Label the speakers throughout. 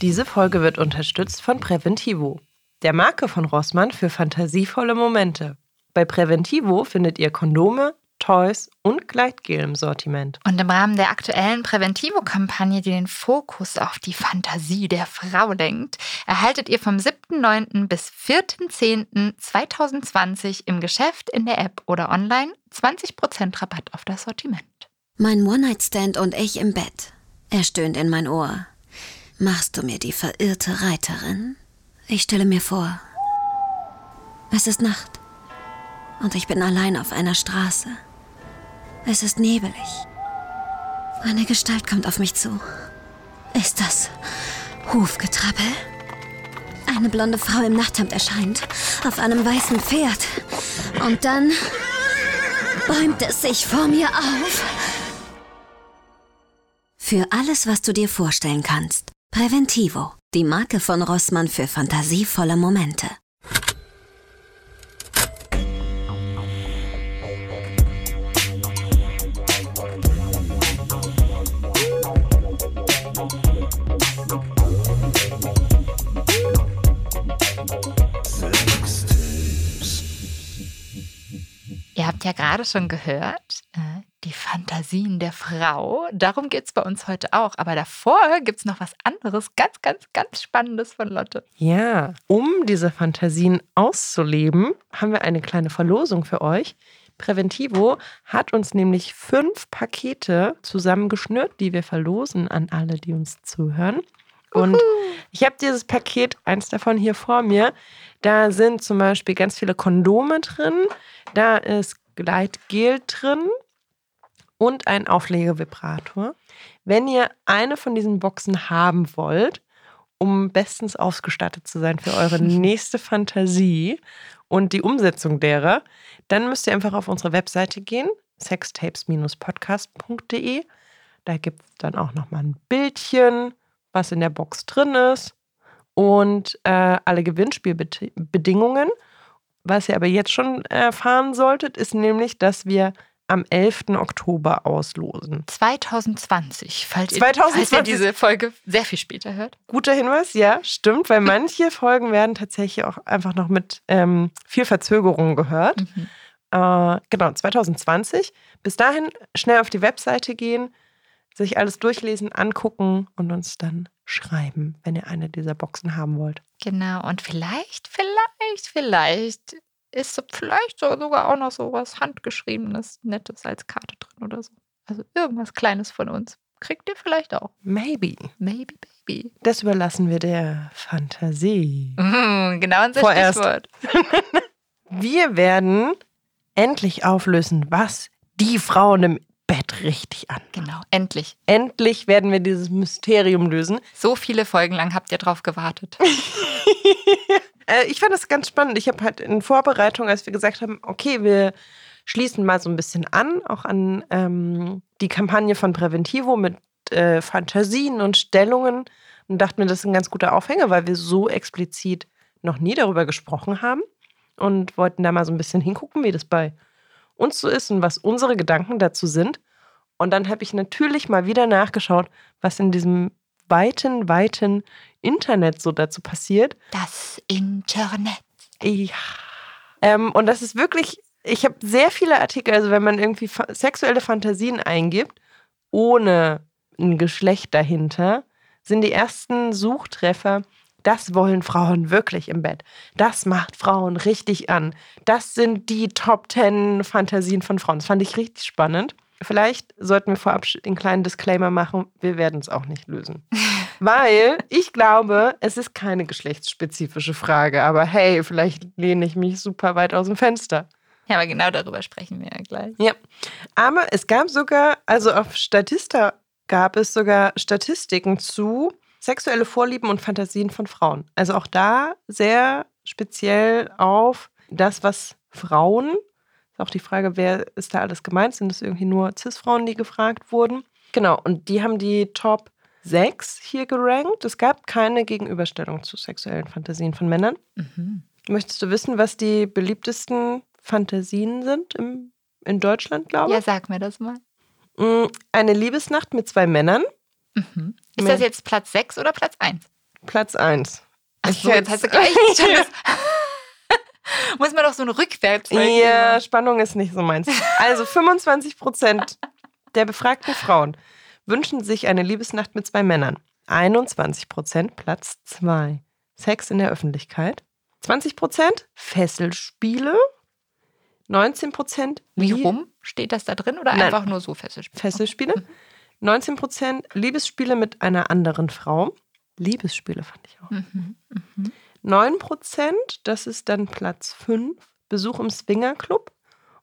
Speaker 1: Diese Folge wird unterstützt von Preventivo, der Marke von Rossmann für fantasievolle Momente. Bei Preventivo findet ihr Kondome, Toys und Gleitgel im Sortiment.
Speaker 2: Und im Rahmen der aktuellen Präventivo-Kampagne, die den Fokus auf die Fantasie der Frau lenkt, erhaltet ihr vom 7.9. bis 4.10.2020 im Geschäft, in der App oder online 20% Rabatt auf das Sortiment.
Speaker 3: Mein One-Night-Stand und ich im Bett. Er stöhnt in mein Ohr. Machst du mir die verirrte Reiterin? Ich stelle mir vor. Es ist Nacht. Und ich bin allein auf einer Straße. Es ist nebelig. Eine Gestalt kommt auf mich zu. Ist das Hufgetrappel? Eine blonde Frau im Nachthemd erscheint, auf einem weißen Pferd. Und dann bäumt es sich vor mir auf. Für alles, was du dir vorstellen kannst. Präventivo, die Marke von Rossmann für fantasievolle Momente.
Speaker 2: Ihr habt ja gerade schon gehört, äh, die Fantasien der Frau. Darum geht es bei uns heute auch. Aber davor gibt es noch was anderes, ganz, ganz, ganz Spannendes von Lotte.
Speaker 1: Ja, um diese Fantasien auszuleben, haben wir eine kleine Verlosung für euch. Preventivo hat uns nämlich fünf Pakete zusammengeschnürt, die wir verlosen an alle, die uns zuhören. Und
Speaker 2: Uhu.
Speaker 1: ich habe dieses Paket, eins davon hier vor mir. Da sind zum Beispiel ganz viele Kondome drin. Da ist Gleitgel drin und ein Auflegevibrator. Wenn ihr eine von diesen Boxen haben wollt, um bestens ausgestattet zu sein für eure nächste Fantasie und die Umsetzung derer, dann müsst ihr einfach auf unsere Webseite gehen, sextapes-podcast.de. Da gibt es dann auch nochmal ein Bildchen, was in der Box drin ist und äh, alle Gewinnspielbedingungen. Was ihr aber jetzt schon erfahren solltet, ist nämlich, dass wir am 11. Oktober auslosen.
Speaker 2: 2020, falls,
Speaker 1: 2020.
Speaker 2: Ihr, falls ihr diese Folge sehr viel später hört.
Speaker 1: Guter Hinweis, ja, stimmt, weil manche Folgen werden tatsächlich auch einfach noch mit ähm, viel Verzögerung gehört.
Speaker 2: Mhm.
Speaker 1: Äh, genau, 2020. Bis dahin schnell auf die Webseite gehen, sich alles durchlesen, angucken und uns dann schreiben, wenn ihr eine dieser Boxen haben wollt.
Speaker 2: Genau, und vielleicht, vielleicht, vielleicht ist vielleicht sogar auch noch so was Handgeschriebenes, Nettes als Karte drin oder so. Also irgendwas Kleines von uns. Kriegt ihr vielleicht auch.
Speaker 1: Maybe.
Speaker 2: Maybe, baby.
Speaker 1: Das überlassen wir der Fantasie.
Speaker 2: Mhm, genau unser
Speaker 1: Vorerst.
Speaker 2: Stichwort.
Speaker 1: Wir werden endlich auflösen, was die Frauen im Bett richtig an.
Speaker 2: Genau, endlich.
Speaker 1: Endlich werden wir dieses Mysterium lösen.
Speaker 2: So viele Folgen lang habt ihr drauf gewartet.
Speaker 1: Äh, ich fand das ganz spannend. Ich habe halt in Vorbereitung, als wir gesagt haben, okay, wir schließen mal so ein bisschen an, auch an ähm, die Kampagne von Preventivo mit äh, Fantasien und Stellungen und dachte mir, das ist ein ganz guter Aufhänger, weil wir so explizit noch nie darüber gesprochen haben und wollten da mal so ein bisschen hingucken, wie das bei uns so ist und was unsere Gedanken dazu sind. Und dann habe ich natürlich mal wieder nachgeschaut, was in diesem weiten, weiten Internet so dazu passiert.
Speaker 2: Das Internet.
Speaker 1: Ja. Ähm, und das ist wirklich, ich habe sehr viele Artikel, also wenn man irgendwie fa sexuelle Fantasien eingibt, ohne ein Geschlecht dahinter, sind die ersten Suchtreffer, das wollen Frauen wirklich im Bett. Das macht Frauen richtig an. Das sind die Top 10 Fantasien von Frauen. Das fand ich richtig spannend. Vielleicht sollten wir vorab einen kleinen Disclaimer machen, wir werden es auch nicht lösen. Weil ich glaube, es ist keine geschlechtsspezifische Frage, aber hey, vielleicht lehne ich mich super weit aus dem Fenster.
Speaker 2: Ja, aber genau darüber sprechen wir ja gleich.
Speaker 1: Ja, aber es gab sogar, also auf Statista gab es sogar Statistiken zu sexuelle Vorlieben und Fantasien von Frauen. Also auch da sehr speziell auf das, was Frauen ist auch die Frage, wer ist da alles gemeint? Sind es irgendwie nur Cis-Frauen, die gefragt wurden? Genau, und die haben die Top 6 hier gerankt. Es gab keine Gegenüberstellung zu sexuellen Fantasien von Männern.
Speaker 2: Mhm.
Speaker 1: Möchtest du wissen, was die beliebtesten Fantasien sind im in Deutschland, glaube
Speaker 2: Ja,
Speaker 1: ich.
Speaker 2: sag mir das mal.
Speaker 1: Mm, Eine Liebesnacht mit zwei Männern,
Speaker 2: Mhm. Ist das jetzt Platz 6 oder Platz 1?
Speaker 1: Platz 1.
Speaker 2: Achso, jetzt hast du gleich schon das. Muss man doch so eine Rückwärts.
Speaker 1: Ja, Spannung ist nicht so meins. Also 25 Prozent der befragten Frauen wünschen sich eine Liebesnacht mit zwei Männern. 21 Prozent Platz 2. Sex in der Öffentlichkeit. 20 Prozent Fesselspiele. 19 Prozent
Speaker 2: Wie rum? Steht das da drin oder
Speaker 1: Nein.
Speaker 2: einfach nur so festgespielt?
Speaker 1: Fesselspiele. 19 Prozent Liebesspiele mit einer anderen Frau. Liebesspiele fand ich auch.
Speaker 2: Mhm. Mhm.
Speaker 1: 9 Prozent, das ist dann Platz 5, Besuch im Swingerclub.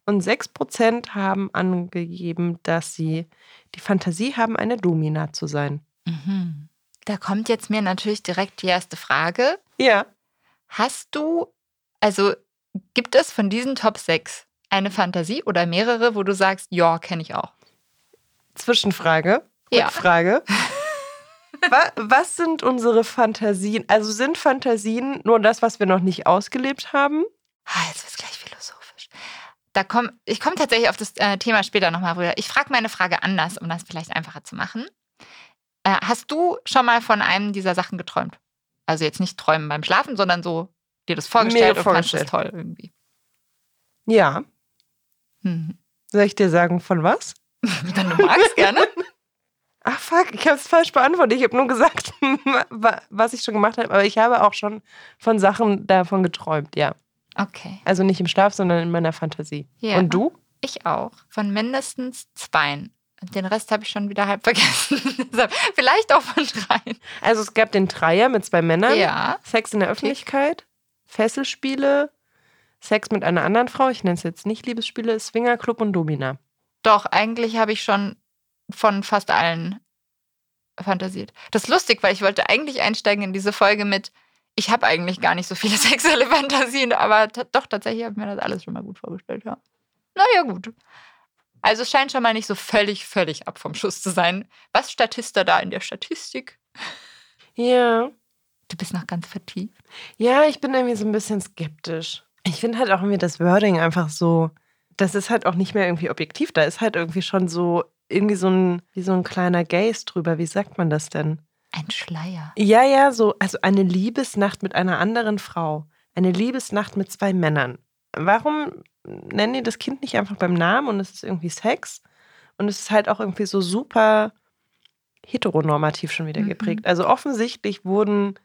Speaker 1: Und 6 Prozent haben angegeben, dass sie die Fantasie haben, eine Domina zu sein.
Speaker 2: Mhm. Da kommt jetzt mir natürlich direkt die erste Frage.
Speaker 1: Ja.
Speaker 2: Hast du, also gibt es von diesen Top 6 eine Fantasie oder mehrere, wo du sagst, ja, kenne ich auch?
Speaker 1: Zwischenfrage.
Speaker 2: Ja.
Speaker 1: Rückfrage. Wa- Was sind unsere Fantasien? Also sind Fantasien nur das, was wir noch nicht ausgelebt haben?
Speaker 2: Ah, jetzt wird es gleich philosophisch. Da komm, ich komme tatsächlich auf das äh, Thema später nochmal rüber. Ich frage meine Frage anders, um das vielleicht einfacher zu machen. Äh, hast du schon mal von einem dieser Sachen geträumt? Also jetzt nicht träumen beim Schlafen, sondern so dir das vorgestellt
Speaker 1: Mir
Speaker 2: und fandest es
Speaker 1: vorgestellt.
Speaker 2: toll irgendwie.
Speaker 1: Ja.
Speaker 2: Hm.
Speaker 1: Soll ich dir sagen, von was?
Speaker 2: Wenn du magst, gerne.
Speaker 1: Ach fuck, ich habe es falsch beantwortet. Ich habe nur gesagt, wa- was ich schon gemacht habe. Aber ich habe auch schon von Sachen davon geträumt, ja.
Speaker 2: Okay.
Speaker 1: Also nicht im Schlaf, sondern in meiner Fantasie.
Speaker 2: Ja.
Speaker 1: Und du?
Speaker 2: Ich auch. Von mindestens zweien. Den Rest habe ich schon wieder halb vergessen. Vielleicht auch von dreien.
Speaker 1: Also es gab den Dreier mit zwei Männern,
Speaker 2: Ja.
Speaker 1: Sex in der Öffentlichkeit, Fesselspiele, Sex mit einer anderen Frau, ich nenne es jetzt nicht Liebesspiele, Swingerclub und Domina.
Speaker 2: Doch, eigentlich habe ich schon von fast allen fantasiert. Das ist lustig, weil ich wollte eigentlich einsteigen in diese Folge mit, ich habe eigentlich gar nicht so viele sexuelle Fantasien, aber doch, tatsächlich habe ich mir das alles schon mal gut vorgestellt, ja. Naja, gut. Also es scheint schon mal nicht so völlig, völlig ab vom Schuss zu sein. Was Statista da in der Statistik?
Speaker 1: Ja.
Speaker 2: Du bist noch ganz vertieft.
Speaker 1: Ja, ich bin irgendwie so ein bisschen skeptisch. Ich finde halt auch irgendwie das Wording einfach so, das ist halt auch nicht mehr irgendwie objektiv. Da ist halt irgendwie schon so, irgendwie so ein, wie so ein kleiner Gaze drüber. Wie sagt man das denn?
Speaker 2: Ein Schleier.
Speaker 1: Ja, ja, so, also eine Liebesnacht mit einer anderen Frau. Eine Liebesnacht mit zwei Männern. Warum nennen die das Kind nicht einfach beim Namen und es ist irgendwie Sex? Und es ist halt auch irgendwie so super heteronormativ schon wieder
Speaker 2: Mhm.
Speaker 1: geprägt. Also offensichtlich wurden,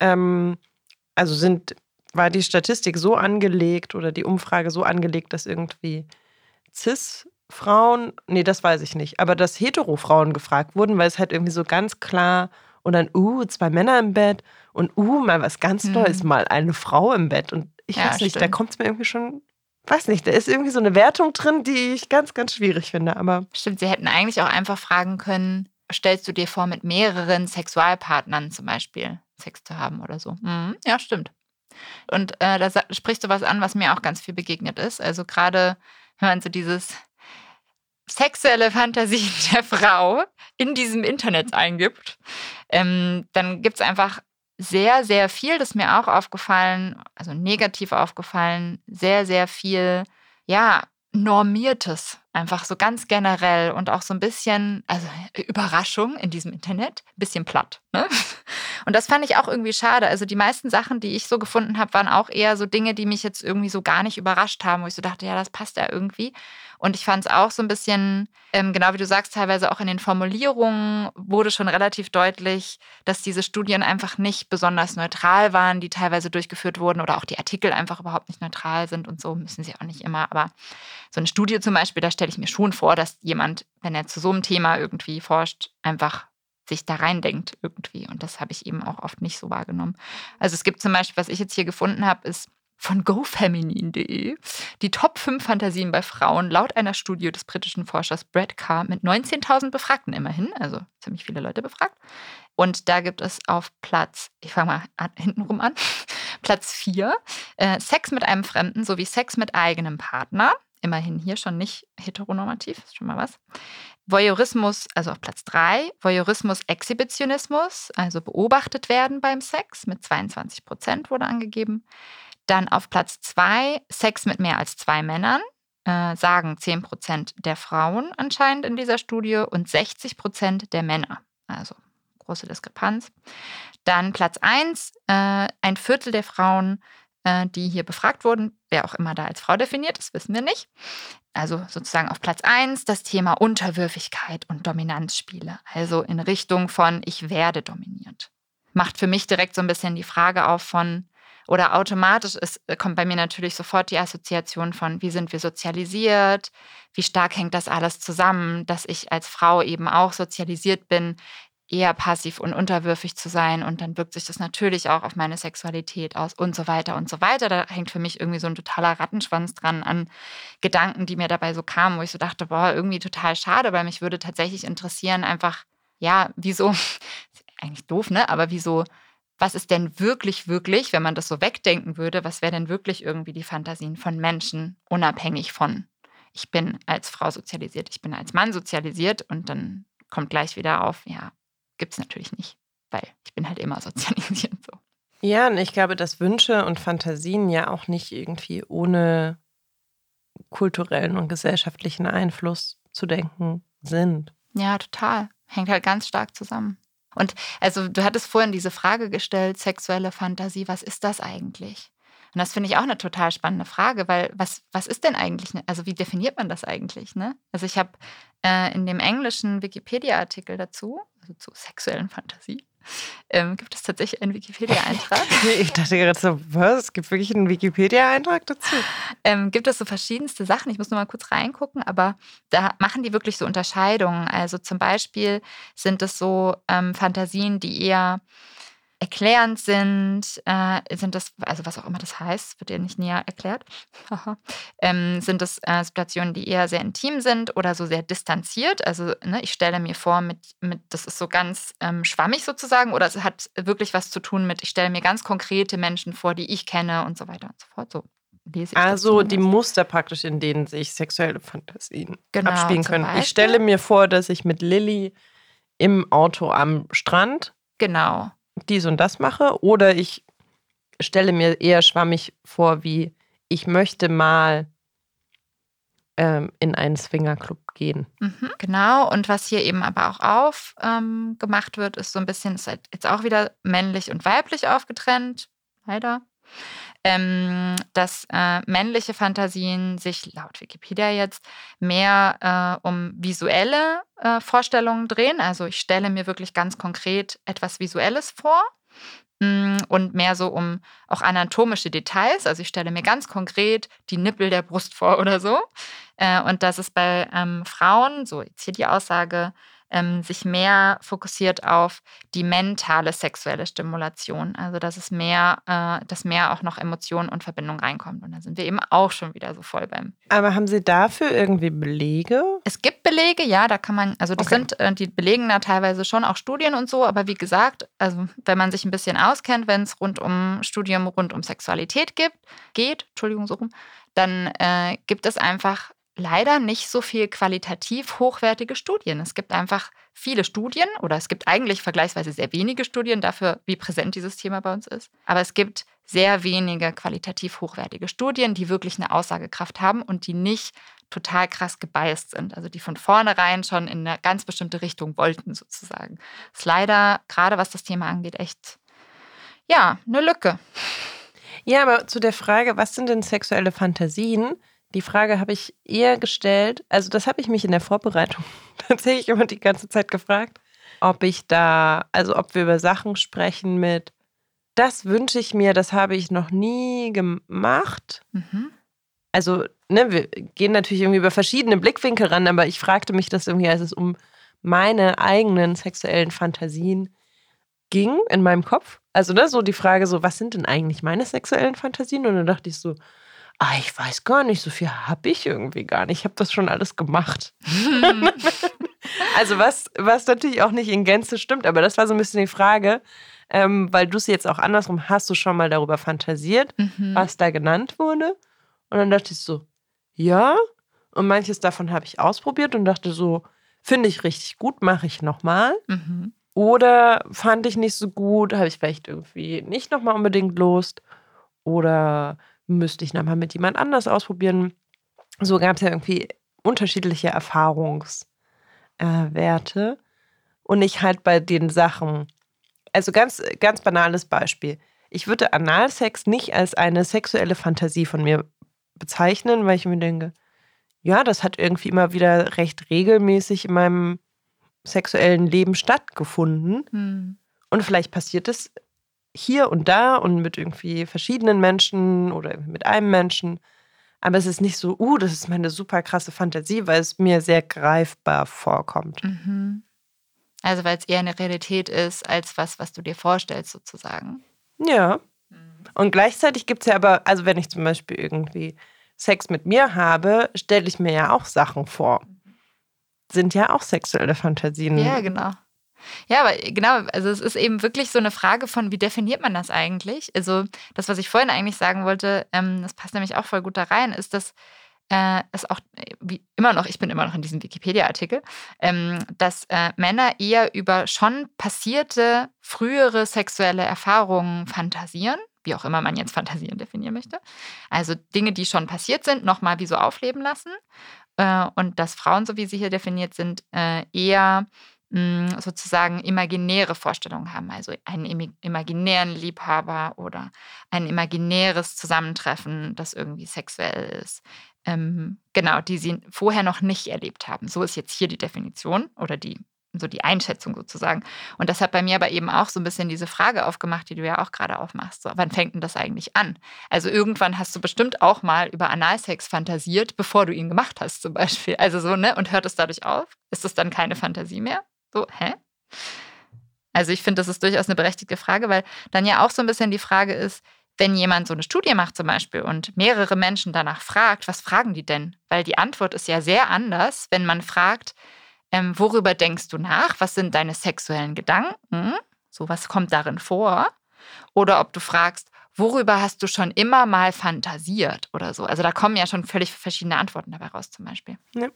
Speaker 1: ähm, also sind, war die Statistik so angelegt oder die Umfrage so angelegt, dass irgendwie Cis-Frauen, nee, das weiß ich nicht, aber dass Hetero-Frauen gefragt wurden, weil es halt irgendwie so ganz klar und dann, uh, zwei Männer im Bett und uh, mal was ganz
Speaker 2: Mhm.
Speaker 1: Neues, mal eine Frau im Bett. Und ich
Speaker 2: Ja,
Speaker 1: weiß nicht, da
Speaker 2: stimmt.
Speaker 1: kommt es mir irgendwie schon, weiß nicht, da ist irgendwie so eine Wertung drin, die ich ganz, ganz schwierig finde. Aber
Speaker 2: Stimmt, sie hätten eigentlich auch einfach fragen können, stellst du dir vor, mit mehreren Sexualpartnern zum Beispiel Sex zu haben oder so. Mhm, ja, stimmt. Und äh, da sprichst du was an, was mir auch ganz viel begegnet ist. Also gerade, wenn man so dieses sexuelle Fantasien der Frau in diesem Internet eingibt, ähm, dann gibt es einfach sehr, sehr viel, das ist mir auch aufgefallen, also negativ aufgefallen, sehr, sehr viel, ja, normiertes, einfach so ganz generell und auch so ein bisschen, also Überraschung in diesem Internet, ein bisschen platt. Ne? Und das fand ich auch irgendwie schade. Also die meisten Sachen, die ich so gefunden habe, waren auch eher so Dinge, die mich jetzt irgendwie so gar nicht überrascht haben, wo ich so dachte, ja, das passt ja irgendwie. Und ich fand es auch so ein bisschen, ähm, genau wie du sagst, teilweise auch in den Formulierungen wurde schon relativ deutlich, dass diese Studien einfach nicht besonders neutral waren, die teilweise durchgeführt wurden oder auch die Artikel einfach überhaupt nicht neutral sind und so müssen sie auch nicht immer. Aber so eine Studie zum Beispiel, da stelle ich mir schon vor, dass jemand, wenn er zu so einem Thema irgendwie forscht, einfach sich da reindenkt irgendwie. Und das habe ich eben auch oft nicht so wahrgenommen. Also es gibt zum Beispiel, was ich jetzt hier gefunden habe, ist von gofeminin.de die Top 5 Fantasien bei Frauen laut einer Studie des britischen Forschers Brad Carr mit 19.000 Befragten immerhin, also ziemlich viele Leute befragt. Und da gibt es auf Platz, ich fange mal an, hintenrum an, Platz 4, äh, Sex mit einem Fremden sowie Sex mit eigenem Partner. Immerhin hier schon nicht heteronormativ, ist schon mal was. Voyeurismus, also auf Platz 3, Voyeurismus, Exhibitionismus, also beobachtet werden beim Sex mit 22 Prozent wurde angegeben. Dann auf Platz 2 Sex mit mehr als zwei Männern äh, sagen 10 Prozent der Frauen anscheinend in dieser Studie und 60 Prozent der Männer. Also große Diskrepanz. Dann Platz 1, äh, ein Viertel der Frauen, äh, die hier befragt wurden, wer auch immer da als Frau definiert, das wissen wir nicht. Also sozusagen auf Platz 1 das Thema Unterwürfigkeit und Dominanzspiele. Also in Richtung von ich werde dominiert. Macht für mich direkt so ein bisschen die Frage auf von, oder automatisch ist, kommt bei mir natürlich sofort die Assoziation von, wie sind wir sozialisiert, wie stark hängt das alles zusammen, dass ich als Frau eben auch sozialisiert bin, eher passiv und unterwürfig zu sein und dann wirkt sich das natürlich auch auf meine Sexualität aus und so weiter und so weiter. Da hängt für mich irgendwie so ein totaler Rattenschwanz dran an Gedanken, die mir dabei so kamen, wo ich so dachte, boah, irgendwie total schade, weil mich würde tatsächlich interessieren, einfach, ja, wieso, eigentlich doof, ne? Aber wieso, was ist denn wirklich, wirklich, wenn man das so wegdenken würde, was wäre denn wirklich irgendwie die Fantasien von Menschen, unabhängig von, ich bin als Frau sozialisiert, ich bin als Mann sozialisiert und dann kommt gleich wieder auf, ja, gibt es natürlich nicht, weil ich bin halt immer sozialisiert so.
Speaker 1: Ja, und ich glaube, dass Wünsche und Fantasien ja auch nicht irgendwie ohne kulturellen und gesellschaftlichen Einfluss zu denken sind.
Speaker 2: Ja, total. Hängt halt ganz stark zusammen. Und also du hattest vorhin diese Frage gestellt, sexuelle Fantasie, was ist das eigentlich? Und das finde ich auch eine total spannende Frage, weil was, was ist denn eigentlich, ne, also wie definiert man das eigentlich? Ne? Also ich habe äh, in dem englischen Wikipedia-Artikel dazu, also zu sexuellen Fantasie, ähm, gibt es tatsächlich einen Wikipedia-Eintrag.
Speaker 1: ich dachte gerade so, was? Es gibt wirklich einen Wikipedia-Eintrag dazu?
Speaker 2: Ähm, gibt es so verschiedenste Sachen. Ich muss nur mal kurz reingucken, aber da machen die wirklich so Unterscheidungen. Also zum Beispiel sind es so ähm, Fantasien, die eher erklärend sind, äh, sind das, also was auch immer das heißt, wird dir nicht näher erklärt, ähm, sind das äh, Situationen, die eher sehr intim sind oder so sehr distanziert. Also ne, ich stelle mir vor, mit, mit, das ist so ganz ähm, schwammig sozusagen oder es hat wirklich was zu tun mit, ich stelle mir ganz konkrete Menschen vor, die ich kenne und so weiter und so fort. So
Speaker 1: also die Muster praktisch, in denen sich sexuelle Fantasien genau, abspielen können. Beispiel. Ich stelle mir vor, dass ich mit Lilly im Auto am Strand
Speaker 2: genau
Speaker 1: dies und das mache oder ich stelle mir eher schwammig vor, wie ich möchte mal ähm, in einen Swingerclub gehen.
Speaker 2: Mhm, genau, und was hier eben aber auch aufgemacht ähm, wird, ist so ein bisschen, ist halt jetzt auch wieder männlich und weiblich aufgetrennt, leider ähm, dass äh, männliche Fantasien sich laut Wikipedia jetzt mehr äh, um visuelle äh, Vorstellungen drehen. Also ich stelle mir wirklich ganz konkret etwas Visuelles vor mm, und mehr so um auch anatomische Details. Also ich stelle mir ganz konkret die Nippel der Brust vor oder so. Äh, und das ist bei ähm, Frauen, so jetzt hier die Aussage, ähm, sich mehr fokussiert auf die mentale sexuelle Stimulation. Also dass es mehr, äh, dass mehr auch noch Emotionen und Verbindung reinkommt. Und da sind wir eben auch schon wieder so voll beim.
Speaker 1: Aber haben Sie dafür irgendwie Belege?
Speaker 2: Es gibt Belege, ja, da kann man, also das okay. sind, äh, die belegen da teilweise schon auch Studien und so, aber wie gesagt, also wenn man sich ein bisschen auskennt, wenn es rund um Studium rund um Sexualität gibt, geht, Entschuldigung, so rum, dann äh, gibt es einfach leider nicht so viel qualitativ hochwertige Studien. Es gibt einfach viele Studien oder es gibt eigentlich vergleichsweise sehr wenige Studien dafür, wie präsent dieses Thema bei uns ist. Aber es gibt sehr wenige qualitativ hochwertige Studien, die wirklich eine Aussagekraft haben und die nicht total krass gebiased sind, also die von vornherein schon in eine ganz bestimmte Richtung wollten sozusagen. Das ist leider, gerade was das Thema angeht, echt, ja, eine Lücke.
Speaker 1: Ja, aber zu der Frage, was sind denn sexuelle Fantasien? Die Frage habe ich eher gestellt, also das habe ich mich in der Vorbereitung tatsächlich immer die ganze Zeit gefragt, ob ich da, also ob wir über Sachen sprechen mit, das wünsche ich mir, das habe ich noch nie gemacht. Mhm. Also, ne, wir gehen natürlich irgendwie über verschiedene Blickwinkel ran, aber ich fragte mich das irgendwie, als es um meine eigenen sexuellen Fantasien ging in meinem Kopf. Also, ne, so die Frage, so, was sind denn eigentlich meine sexuellen Fantasien? Und dann dachte ich so, ah, ich weiß gar nicht, so viel habe ich irgendwie gar nicht. Ich habe das schon alles gemacht. also was, was natürlich auch nicht in Gänze stimmt, aber das war so ein bisschen die Frage, ähm, weil du es jetzt auch andersrum hast du schon mal darüber fantasiert, mhm. was da genannt wurde. Und dann dachte ich so, ja. Und manches davon habe ich ausprobiert und dachte so, finde ich richtig gut, mache ich nochmal. Mhm. Oder fand ich nicht so gut, habe ich vielleicht irgendwie nicht nochmal unbedingt Lust. Oder müsste ich nochmal mit jemand anders ausprobieren. so gab es ja irgendwie unterschiedliche Erfahrungswerte. Äh, und ich halt bei den Sachen, also ganz, ganz banales Beispiel. Ich würde Analsex nicht als eine sexuelle Fantasie von mir bezeichnen, weil ich mir denke, ja, das hat irgendwie immer wieder recht regelmäßig in meinem sexuellen Leben stattgefunden. Hm. Und vielleicht passiert es hier und da und mit irgendwie verschiedenen Menschen oder mit einem Menschen. Aber es ist nicht so, uh, das ist meine super krasse Fantasie, weil es mir sehr greifbar vorkommt.
Speaker 2: Mhm. Also weil es eher eine Realität ist, als was, was du dir vorstellst, sozusagen.
Speaker 1: Ja. Mhm. Und gleichzeitig gibt es ja aber, also wenn ich zum Beispiel irgendwie Sex mit mir habe, stelle ich mir ja auch Sachen vor. Sind ja auch sexuelle Fantasien.
Speaker 2: Ja, genau. Ja, aber genau, also es ist eben wirklich so eine Frage von, wie definiert man das eigentlich? Also das, was ich vorhin eigentlich sagen wollte, ähm, das passt nämlich auch voll gut da rein, ist, dass äh, es auch wie immer noch, ich bin immer noch in diesem Wikipedia-Artikel, ähm, dass äh, Männer eher über schon passierte frühere sexuelle Erfahrungen fantasieren wie auch immer man jetzt Fantasien definieren möchte. Also Dinge, die schon passiert sind, nochmal wie so aufleben lassen. Äh, und dass Frauen, so wie sie hier definiert sind, äh, eher Mm, sozusagen imaginäre Vorstellungen haben, also einen imaginären Liebhaber oder ein imaginäres Zusammentreffen, das irgendwie sexuell ist. Ähm, genau, die sie vorher noch nicht erlebt haben. So ist jetzt hier die Definition oder die so die Einschätzung sozusagen. Und das hat bei mir aber eben auch so ein bisschen diese Frage aufgemacht, die du ja auch gerade aufmachst. So, wann fängt denn das eigentlich an? Also irgendwann hast du bestimmt auch mal über Analsex fantasiert, bevor du ihn gemacht hast, zum Beispiel. Also so, ne? Und hört es dadurch auf? Ist das dann keine Fantasie mehr? So, hä? Also ich finde, das ist durchaus eine berechtigte Frage, weil dann ja auch so ein bisschen die Frage ist, wenn jemand so eine Studie macht zum Beispiel und mehrere Menschen danach fragt, was fragen die denn? Weil die Antwort ist ja sehr anders, wenn man fragt, ähm, worüber denkst du nach? Was sind deine sexuellen Gedanken? So was kommt darin vor? Oder ob du fragst, worüber hast du schon immer mal fantasiert oder so? Also da kommen ja schon völlig verschiedene Antworten dabei raus zum Beispiel. Ja.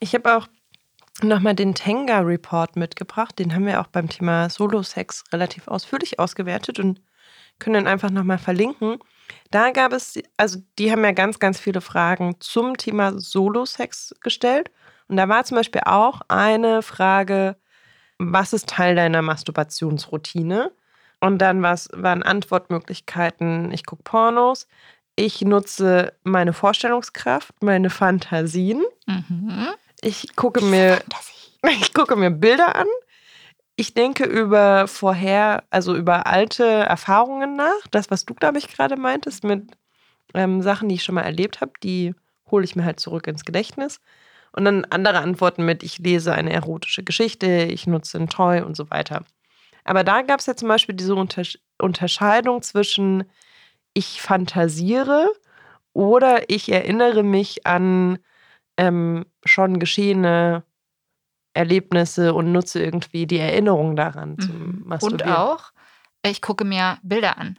Speaker 1: Ich habe auch nochmal den Tenga Report mitgebracht. Den haben wir auch beim Thema Solo-Sex relativ ausführlich ausgewertet und können dann einfach nochmal verlinken. Da gab es, also die haben ja ganz, ganz viele Fragen zum Thema Solo-Sex gestellt. Und da war zum Beispiel auch eine Frage, was ist Teil deiner Masturbationsroutine? Und dann waren Antwortmöglichkeiten, ich gucke Pornos, ich nutze meine Vorstellungskraft, meine Fantasien. Mhm. Ich gucke mir, ich gucke mir Bilder an. Ich denke über vorher, also über alte Erfahrungen nach. Das, was du, glaube ich, gerade meintest, mit ähm, Sachen, die ich schon mal erlebt habe, die hole ich mir halt zurück ins Gedächtnis. Und dann andere Antworten mit, ich lese eine erotische Geschichte, ich nutze ein Toy und so weiter. Aber da gab es ja zum Beispiel diese Untersch Unterscheidung zwischen ich fantasiere oder ich erinnere mich an ähm, schon geschehene Erlebnisse und nutze irgendwie die Erinnerung daran zum
Speaker 2: mhm. Masturbieren. Und auch, ich gucke mir Bilder an.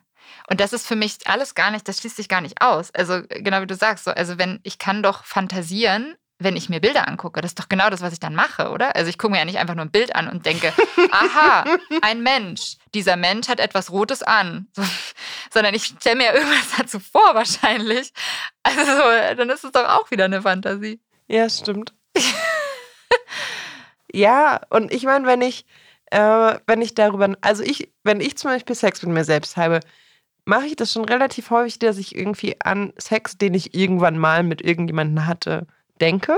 Speaker 2: Und das ist für mich alles gar nicht, das schließt sich gar nicht aus. Also genau wie du sagst, so, also wenn ich kann doch fantasieren, wenn ich mir Bilder angucke. Das ist doch genau das, was ich dann mache, oder? Also ich gucke mir ja nicht einfach nur ein Bild an und denke, aha, ein Mensch. Dieser Mensch hat etwas Rotes an. So, sondern ich stelle mir irgendwas dazu vor, wahrscheinlich. Also dann ist es doch auch wieder eine Fantasie.
Speaker 1: Ja, stimmt. ja, und ich meine, wenn ich, äh, wenn ich darüber, also ich, wenn ich zum Beispiel Sex mit mir selbst habe, mache ich das schon relativ häufig, dass ich irgendwie an Sex, den ich irgendwann mal mit irgendjemandem hatte, denke.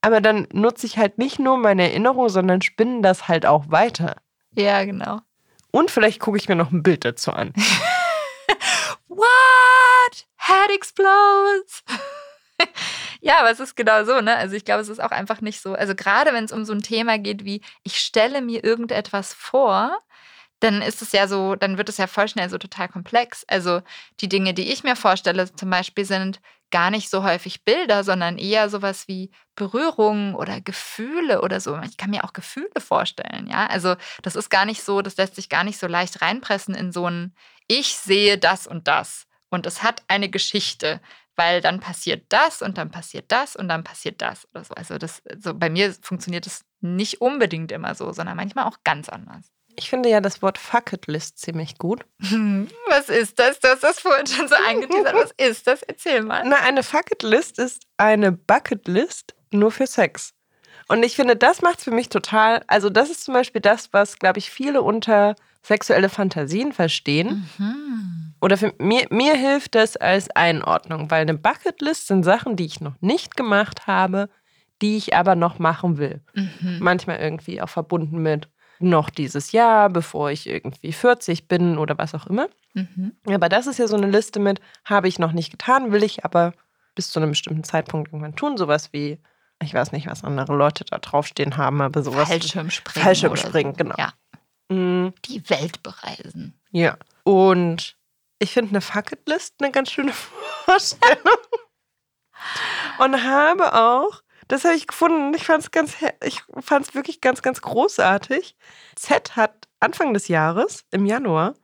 Speaker 1: Aber dann nutze ich halt nicht nur meine Erinnerung, sondern spinne das halt auch weiter.
Speaker 2: Ja, genau.
Speaker 1: Und vielleicht gucke ich mir noch ein Bild dazu an.
Speaker 2: What? Head explodes. ja, aber es ist genau so, ne? Also ich glaube, es ist auch einfach nicht so. Also gerade wenn es um so ein Thema geht wie, ich stelle mir irgendetwas vor, dann ist es ja so, dann wird es ja voll schnell so total komplex. Also die Dinge, die ich mir vorstelle, zum Beispiel sind gar nicht so häufig Bilder, sondern eher sowas wie Berührungen oder Gefühle oder so. Ich kann mir auch Gefühle vorstellen, ja. Also das ist gar nicht so, das lässt sich gar nicht so leicht reinpressen in so ein Ich sehe das und das. Und es hat eine Geschichte, weil dann passiert das und dann passiert das und dann passiert das oder so. Also das, so bei mir funktioniert es nicht unbedingt immer so, sondern manchmal auch ganz anders.
Speaker 1: Ich finde ja das Wort Fucketlist ziemlich gut.
Speaker 2: Was ist das? Du hast das vorhin schon so angeteasert. Was ist das? Erzähl mal.
Speaker 1: Na, eine Fucketlist ist eine Bucketlist nur für Sex. Und ich finde, das macht es für mich total. Also, das ist zum Beispiel das, was, glaube ich, viele unter sexuelle Fantasien verstehen.
Speaker 2: Mhm.
Speaker 1: Oder für mir, mir hilft das als Einordnung, weil eine Bucketlist sind Sachen, die ich noch nicht gemacht habe, die ich aber noch machen will.
Speaker 2: Mhm.
Speaker 1: Manchmal irgendwie auch verbunden mit noch dieses Jahr, bevor ich irgendwie 40 bin oder was auch immer.
Speaker 2: Mhm.
Speaker 1: Aber das ist ja so eine Liste mit, habe ich noch nicht getan, will ich aber bis zu einem bestimmten Zeitpunkt irgendwann tun. Sowas wie, ich weiß nicht, was andere Leute da draufstehen haben, aber sowas.
Speaker 2: Fallschirmspringen.
Speaker 1: Fallschirmspringen,
Speaker 2: so.
Speaker 1: genau.
Speaker 2: Ja.
Speaker 1: Mm,
Speaker 2: Die Welt bereisen.
Speaker 1: ja. Und ich finde eine Fucketlist eine ganz schöne Vorstellung. Und habe auch, das habe ich gefunden, ich fand es ganz, ich fand es wirklich ganz, ganz großartig. Z hat Anfang des Jahres, im Januar,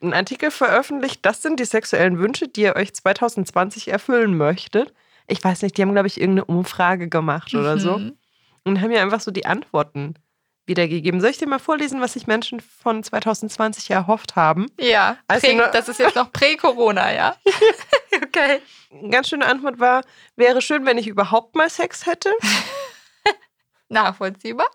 Speaker 1: einen Artikel veröffentlicht, das sind die sexuellen Wünsche, die ihr euch 2020 erfüllen möchtet. Ich weiß nicht, die haben, glaube ich, irgendeine Umfrage gemacht oder so.
Speaker 2: Mhm.
Speaker 1: Und haben mir einfach so die Antworten wiedergegeben. Soll ich dir mal vorlesen, was sich Menschen von 2020 erhofft haben?
Speaker 2: Ja,
Speaker 1: Also
Speaker 2: prä, das ist jetzt noch Prä-Corona, ja? okay.
Speaker 1: Eine ganz schöne Antwort war, wäre schön, wenn ich überhaupt mal Sex hätte.
Speaker 2: Nachvollziehbar.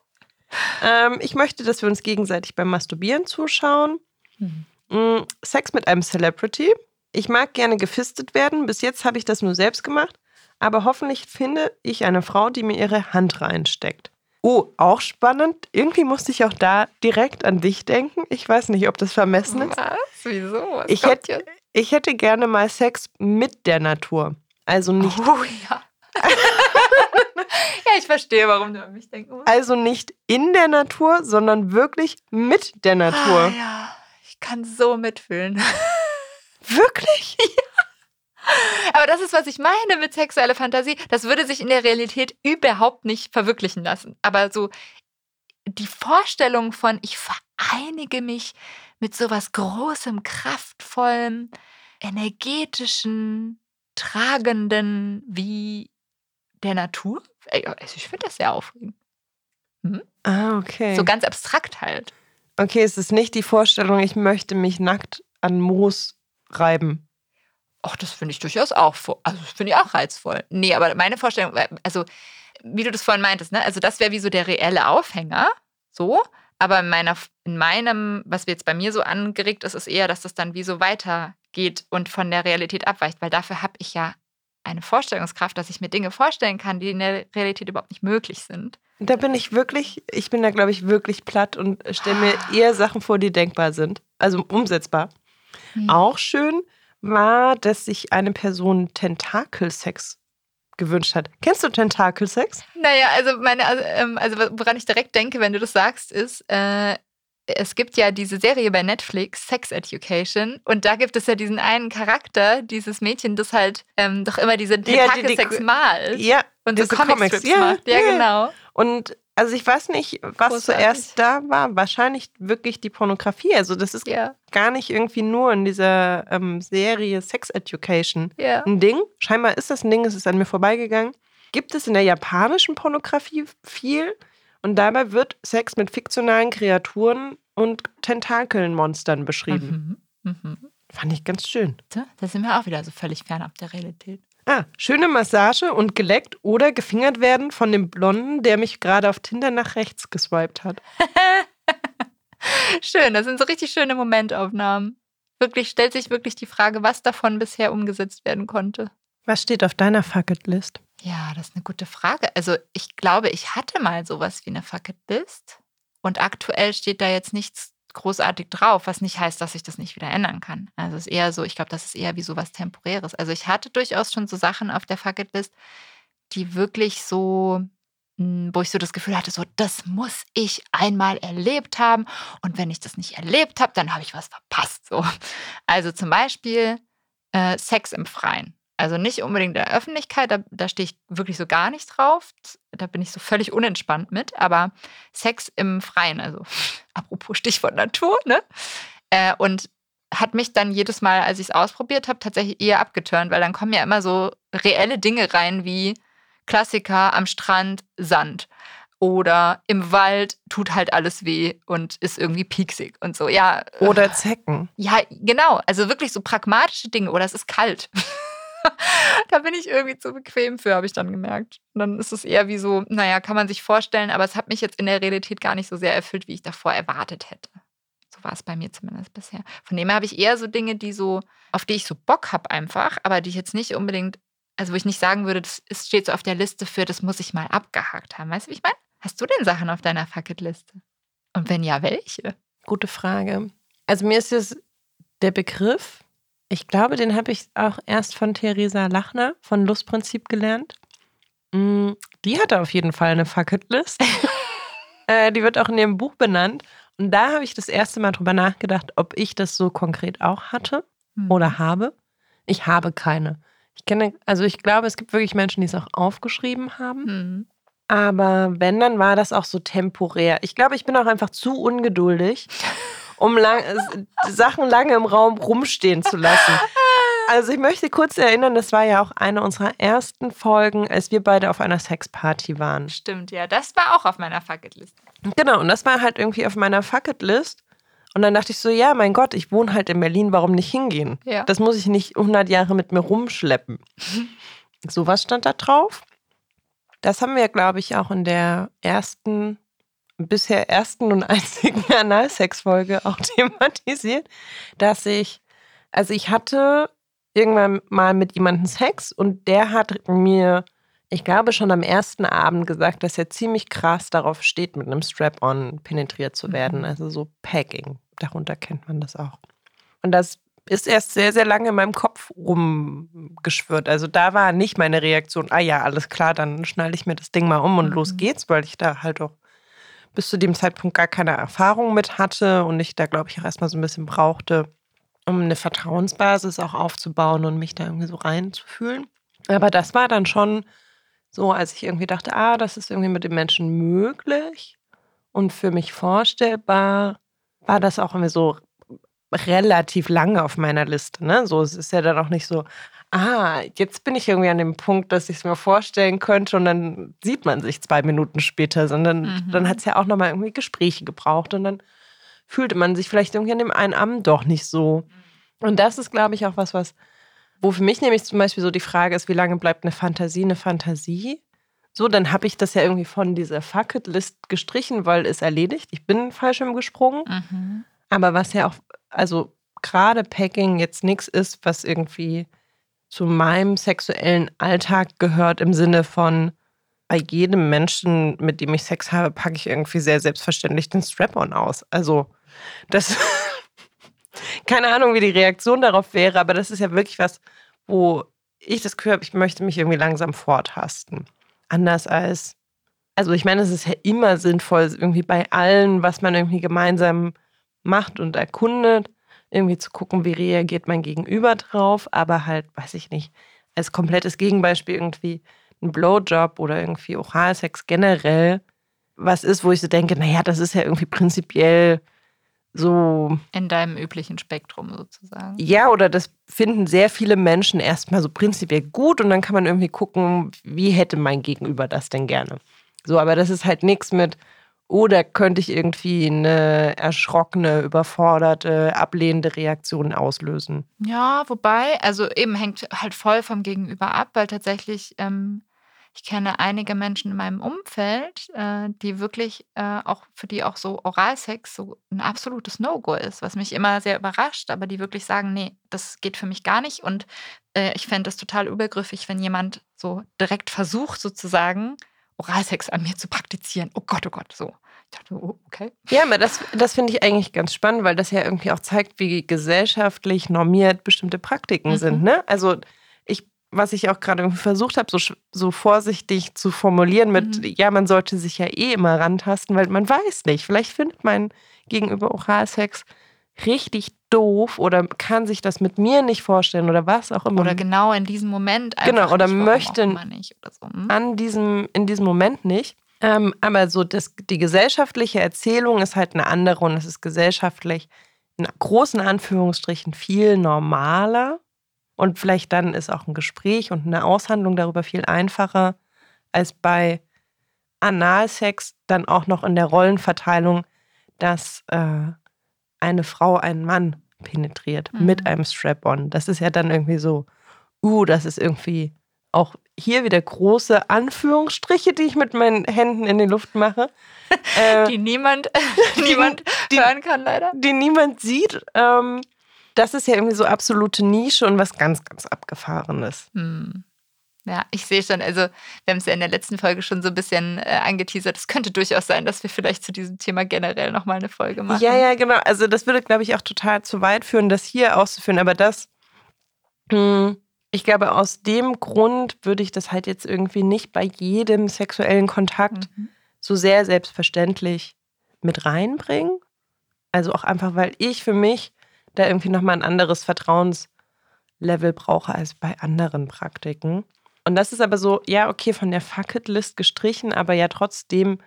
Speaker 1: Ähm, ich möchte, dass wir uns gegenseitig beim Masturbieren zuschauen.
Speaker 2: Mhm.
Speaker 1: Mm, Sex mit einem Celebrity. Ich mag gerne gefistet werden. Bis jetzt habe ich das nur selbst gemacht. Aber hoffentlich finde ich eine Frau, die mir ihre Hand reinsteckt. Oh, auch spannend. Irgendwie musste ich auch da direkt an dich denken. Ich weiß nicht, ob das vermessen ist.
Speaker 2: Was? Wieso? Was
Speaker 1: Ich hätte,
Speaker 2: jetzt?
Speaker 1: ich hätte gerne mal Sex mit der Natur. Also nicht,
Speaker 2: Oh ja. ja, ich verstehe, warum du an mich denken musst.
Speaker 1: also nicht in der Natur, sondern wirklich mit der Natur.
Speaker 2: Ah, ja, ich kann so mitfühlen.
Speaker 1: Wirklich?
Speaker 2: Aber das ist, was ich meine mit sexueller Fantasie. Das würde sich in der Realität überhaupt nicht verwirklichen lassen. Aber so die Vorstellung von, ich vereinige mich mit sowas Großem, Kraftvollem, energetischen, tragenden wie der Natur. Also ich finde das sehr aufregend.
Speaker 1: Ah, okay.
Speaker 2: So ganz abstrakt halt.
Speaker 1: Okay, es ist nicht die Vorstellung, ich möchte mich nackt an Moos reiben.
Speaker 2: Ach, das finde ich durchaus auch, also das finde ich auch reizvoll. Nee, aber meine Vorstellung, also wie du das vorhin meintest, ne? Also das wäre wie so der reelle Aufhänger, so. Aber in, meiner, in meinem, was jetzt bei mir so angeregt ist, ist eher, dass das dann wie so weitergeht und von der Realität abweicht, weil dafür habe ich ja eine Vorstellungskraft, dass ich mir Dinge vorstellen kann, die in der Realität überhaupt nicht möglich sind.
Speaker 1: Da bin ich wirklich, ich bin da, glaube ich, wirklich platt und stelle mir eher Sachen vor, die denkbar sind. Also umsetzbar.
Speaker 2: Hm.
Speaker 1: Auch schön war, dass sich eine Person Tentakelsex gewünscht hat. Kennst du Tentakelsex?
Speaker 2: Naja, also meine, also, ähm, also woran ich direkt denke, wenn du das sagst, ist, äh, es gibt ja diese Serie bei Netflix, Sex Education, und da gibt es ja diesen einen Charakter, dieses Mädchen, das halt ähm, doch immer diese
Speaker 1: Ja, die- die-
Speaker 2: Tentakelsex malt
Speaker 1: Ja,
Speaker 2: und so
Speaker 1: diese
Speaker 2: Comicstrips
Speaker 1: Comics, ja,
Speaker 2: macht. Ja,
Speaker 1: ja.
Speaker 2: genau.
Speaker 1: Und also ich weiß nicht, was
Speaker 2: Großartig.
Speaker 1: zuerst da war. Wahrscheinlich wirklich die Pornografie. Also das ist
Speaker 2: Ja,
Speaker 1: gar nicht irgendwie nur in dieser ähm, Serie Sex Education
Speaker 2: ja.
Speaker 1: ein Ding. Scheinbar ist das ein Ding, es ist an mir vorbeigegangen. Gibt es in der japanischen Pornografie viel. Und dabei wird Sex mit fiktionalen Kreaturen und Tentakelmonstern beschrieben.
Speaker 2: Mhm. Mhm.
Speaker 1: Fand ich ganz schön.
Speaker 2: Da sind wir auch wieder so völlig fernab der Realität.
Speaker 1: Ah, schöne Massage und geleckt oder gefingert werden von dem Blonden, der mich gerade auf Tinder nach rechts geswiped hat.
Speaker 2: Schön, das sind so richtig schöne Momentaufnahmen. Wirklich stellt sich wirklich die Frage, was davon bisher umgesetzt werden konnte.
Speaker 1: Was steht auf deiner Fucketlist?
Speaker 2: Ja, das ist eine gute Frage. Also ich glaube, ich hatte mal sowas wie eine Fucketlist und aktuell steht da jetzt nichts großartig drauf, was nicht heißt, dass ich das nicht wieder ändern kann. Also es ist eher so, ich glaube, das ist eher wie sowas Temporäres. Also ich hatte durchaus schon so Sachen auf der Fucketlist, die wirklich so, mh, wo ich so das Gefühl hatte, so, das muss ich einmal erlebt haben und wenn ich das nicht erlebt habe, dann habe ich was verpasst. So. Also zum Beispiel äh, Sex im Freien. Also nicht unbedingt in der Öffentlichkeit, da, da stehe ich wirklich so gar nicht drauf. Da bin ich so völlig unentspannt mit. Aber Sex im Freien, also apropos Stichwort Natur, ne? Äh, und hat mich dann jedes Mal, als ich es ausprobiert habe, tatsächlich eher abgeturnt, weil dann kommen ja immer so reelle Dinge rein wie Klassiker am Strand, Sand. Oder im Wald tut halt alles weh und ist irgendwie pieksig und so. Ja.
Speaker 1: Oder Zecken.
Speaker 2: Ja, genau. Also wirklich so pragmatische Dinge. Oder es ist kalt. da bin ich irgendwie zu bequem für, habe ich dann gemerkt. Und dann ist es eher wie so, naja, kann man sich vorstellen, aber es hat mich jetzt in der Realität gar nicht so sehr erfüllt, wie ich davor erwartet hätte. So war es bei mir zumindest bisher. Von dem her habe ich eher so Dinge, die so, auf die ich so Bock habe einfach, aber die ich jetzt nicht unbedingt, also wo ich nicht sagen würde, das steht so auf der Liste für, das muss ich mal abgehakt haben. Weißt du, wie ich meine? Hast du denn Sachen auf deiner Fucketliste? Und wenn ja, welche?
Speaker 1: Gute Frage. Also mir ist jetzt der Begriff, ich glaube, den habe ich auch erst von Theresa Lachner von Lustprinzip gelernt. Mm, die hatte auf jeden Fall eine Fucketlist. äh, die wird auch in ihrem Buch benannt. Und da habe ich das erste Mal drüber nachgedacht, ob ich das so konkret auch hatte
Speaker 2: Hm.
Speaker 1: oder habe. Ich habe keine. Ich kenne, also ich glaube, es gibt wirklich Menschen, die es auch aufgeschrieben haben.
Speaker 2: Hm.
Speaker 1: Aber wenn, dann war das auch so temporär. Ich glaube, ich bin auch einfach zu ungeduldig, um lang, äh, Sachen lange im Raum rumstehen zu lassen. Also ich möchte kurz erinnern, das war ja auch eine unserer ersten Folgen, als wir beide auf einer Sexparty waren.
Speaker 2: Stimmt, ja. Das war auch auf meiner Fucketliste.
Speaker 1: Genau, und das war halt irgendwie auf meiner Fucketlist. Und dann dachte ich so, ja, mein Gott, ich wohne halt in Berlin, warum nicht hingehen?
Speaker 2: Ja.
Speaker 1: Das muss ich nicht 100 Jahre mit mir rumschleppen. Sowas stand da drauf. Das haben wir, glaube ich, auch in der ersten, bisher ersten und einzigen Analsex-Folge auch thematisiert, dass ich, also ich hatte irgendwann mal mit jemandem Sex und der hat mir, ich glaube, schon am ersten Abend gesagt, dass er ziemlich krass darauf steht, mit einem Strap-on penetriert zu werden.
Speaker 2: Mhm.
Speaker 1: Also so Packing. Darunter kennt man das auch. Und das ist erst sehr, sehr lange in meinem Kopf rumgeschwirrt. Also da war nicht meine Reaktion, ah ja, alles klar, dann schnalle ich mir das Ding mal um und
Speaker 2: Mhm.
Speaker 1: los geht's, weil ich da halt auch bis zu dem Zeitpunkt gar keine Erfahrung mit hatte und ich da, glaube ich, auch erstmal so ein bisschen brauchte, um eine Vertrauensbasis auch aufzubauen und mich da irgendwie so reinzufühlen. Aber das war dann schon so, als ich irgendwie dachte, ah, das ist irgendwie mit dem Menschen möglich und für mich vorstellbar, war das auch irgendwie so relativ lange auf meiner Liste. Ne? So, es ist ja dann auch nicht so, ah, jetzt bin ich irgendwie an dem Punkt, dass ich es mir vorstellen könnte und dann sieht man sich zwei Minuten später, sondern
Speaker 2: Mhm.
Speaker 1: dann hat es ja auch nochmal irgendwie Gespräche gebraucht und dann fühlte man sich vielleicht irgendwie an dem einen Abend doch nicht so. Und das ist, glaube ich, auch was, was, wo für mich nämlich zum Beispiel so die Frage ist, wie lange bleibt eine Fantasie eine Fantasie? So, dann habe ich das ja irgendwie von dieser Fuck-It-List gestrichen, weil es erledigt. Ich bin Fallschirm gesprungen.
Speaker 2: Mhm.
Speaker 1: Aber was ja auch, also gerade Packing jetzt nichts ist, was irgendwie zu meinem sexuellen Alltag gehört, im Sinne von, bei jedem Menschen, mit dem ich Sex habe, packe ich irgendwie sehr selbstverständlich den Strap-on aus. Also, das, keine Ahnung, wie die Reaktion darauf wäre, aber das ist ja wirklich was, wo ich das Gefühl habe, ich möchte mich irgendwie langsam vortasten. Anders als, also ich meine, es ist ja immer sinnvoll, irgendwie bei allen, was man irgendwie gemeinsam macht und erkundet, irgendwie zu gucken, wie reagiert mein Gegenüber drauf, aber halt, weiß ich nicht, als komplettes Gegenbeispiel irgendwie ein Blowjob oder irgendwie Oralsex generell was ist, wo ich so denke, naja, das ist ja irgendwie prinzipiell so,
Speaker 2: In deinem üblichen Spektrum sozusagen.
Speaker 1: ja, oder das finden sehr viele Menschen erstmal so prinzipiell gut und dann kann man irgendwie gucken, wie hätte mein Gegenüber das denn gerne. So, aber das ist halt nichts mit, oder könnte ich irgendwie eine erschrockene, überforderte, ablehnende Reaktion auslösen.
Speaker 2: Ja, wobei, also eben hängt halt voll vom Gegenüber ab, weil tatsächlich, ähm, ich kenne einige Menschen in meinem Umfeld, äh, die wirklich äh, auch, für die auch so Oralsex so ein absolutes No-Go ist, was mich immer sehr überrascht, aber die wirklich sagen, nee, das geht für mich gar nicht. Und äh, ich fände es total übergriffig, wenn jemand so direkt versucht, sozusagen, Oralsex an mir zu praktizieren. Oh Gott, oh Gott, so. Ich dachte, oh, okay.
Speaker 1: Ja, aber das, das finde ich eigentlich ganz spannend, weil das ja irgendwie auch zeigt, wie gesellschaftlich normiert bestimmte Praktiken
Speaker 2: Mhm.
Speaker 1: sind. Ne? Also ich, was ich auch gerade irgendwie versucht habe, so, so vorsichtig zu formulieren mit,
Speaker 2: Mhm.
Speaker 1: ja, man sollte sich ja eh immer rantasten, weil man weiß nicht, vielleicht findet mein Gegenüber Oralsex richtig doof oder kann sich das mit mir nicht vorstellen oder was auch immer.
Speaker 2: Oder genau in diesem Moment einfach
Speaker 1: Genau, oder
Speaker 2: nicht,
Speaker 1: möchte-
Speaker 2: nicht oder so. Hm?
Speaker 1: an diesem, in diesem Moment nicht. Ähm, aber so das, die gesellschaftliche Erzählung ist halt eine andere und es ist gesellschaftlich in großen Anführungsstrichen viel normaler. Und vielleicht dann ist auch ein Gespräch und eine Aushandlung darüber viel einfacher als bei Analsex dann auch noch in der Rollenverteilung, dass äh, eine Frau einen Mann penetriert
Speaker 2: Mhm.
Speaker 1: mit einem Strap-on. Das ist ja dann irgendwie so, uh, das ist irgendwie auch hier wieder große Anführungsstriche, die ich mit meinen Händen in die Luft mache, äh,
Speaker 2: Die niemand, niemand
Speaker 1: die-
Speaker 2: hören kann, leider.
Speaker 1: die niemand sieht. Ähm, das ist ja irgendwie so absolute Nische und was ganz, ganz Abgefahrenes.
Speaker 2: Hm. Ja, ich sehe schon, also wir haben es ja in der letzten Folge schon so ein bisschen äh, angeteasert. Es könnte durchaus sein, dass wir vielleicht zu diesem Thema generell nochmal eine Folge machen.
Speaker 1: Ja, ja, genau. Also das würde, glaube ich, auch total zu weit führen, das hier auszuführen. Aber das, mh, ich glaube, aus dem Grund würde ich das halt jetzt irgendwie nicht bei jedem sexuellen Kontakt
Speaker 2: Mhm.
Speaker 1: so sehr selbstverständlich mit reinbringen. Also auch einfach, weil ich für mich da irgendwie nochmal ein anderes Vertrauenslevel brauche als bei anderen Praktiken. Und das ist aber so, ja, okay, von der Fucket-List gestrichen, aber ja trotzdem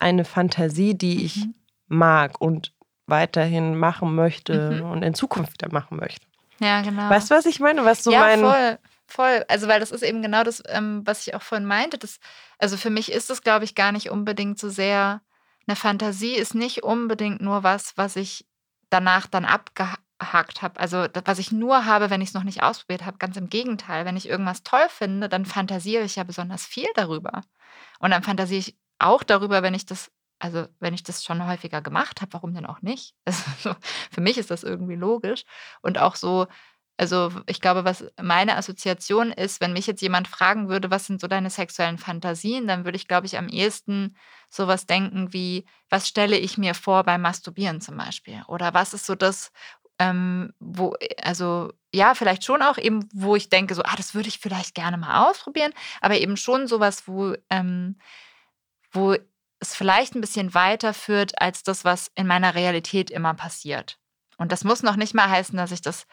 Speaker 1: eine Fantasie, die ich
Speaker 2: Mhm.
Speaker 1: mag und weiterhin machen möchte
Speaker 2: Mhm.
Speaker 1: und in Zukunft wieder machen möchte.
Speaker 2: Ja, genau.
Speaker 1: Weißt du, was ich meine? Was so
Speaker 2: ja,
Speaker 1: mein.
Speaker 2: voll, voll. Also, weil das ist eben genau das, ähm, was ich auch vorhin meinte. Das, also für mich ist das, glaube ich, gar nicht unbedingt so sehr. Eine Fantasie ist nicht unbedingt nur was, was ich danach dann abgehakt habe. Also, das, was ich nur habe, wenn ich es noch nicht ausprobiert habe. Ganz im Gegenteil. Wenn ich irgendwas toll finde, dann fantasiere ich ja besonders viel darüber. Und dann fantasiere ich auch darüber, wenn ich das, also wenn ich das schon häufiger gemacht habe, warum denn auch nicht? Also, für mich ist das irgendwie logisch. Und auch so, also ich glaube, was meine Assoziation ist, wenn mich jetzt jemand fragen würde, was sind so deine sexuellen Fantasien, dann würde ich, glaube ich, am ehesten sowas denken wie, was stelle ich mir vor beim Masturbieren zum Beispiel? Oder was ist so das, ähm, wo, also ja, vielleicht schon auch eben, wo ich denke, so, ah, das würde ich vielleicht gerne mal ausprobieren, aber eben schon sowas, wo, ähm, wo es vielleicht ein bisschen weiter führt als das, was in meiner Realität immer passiert. Und das muss noch nicht mal heißen, dass ich das,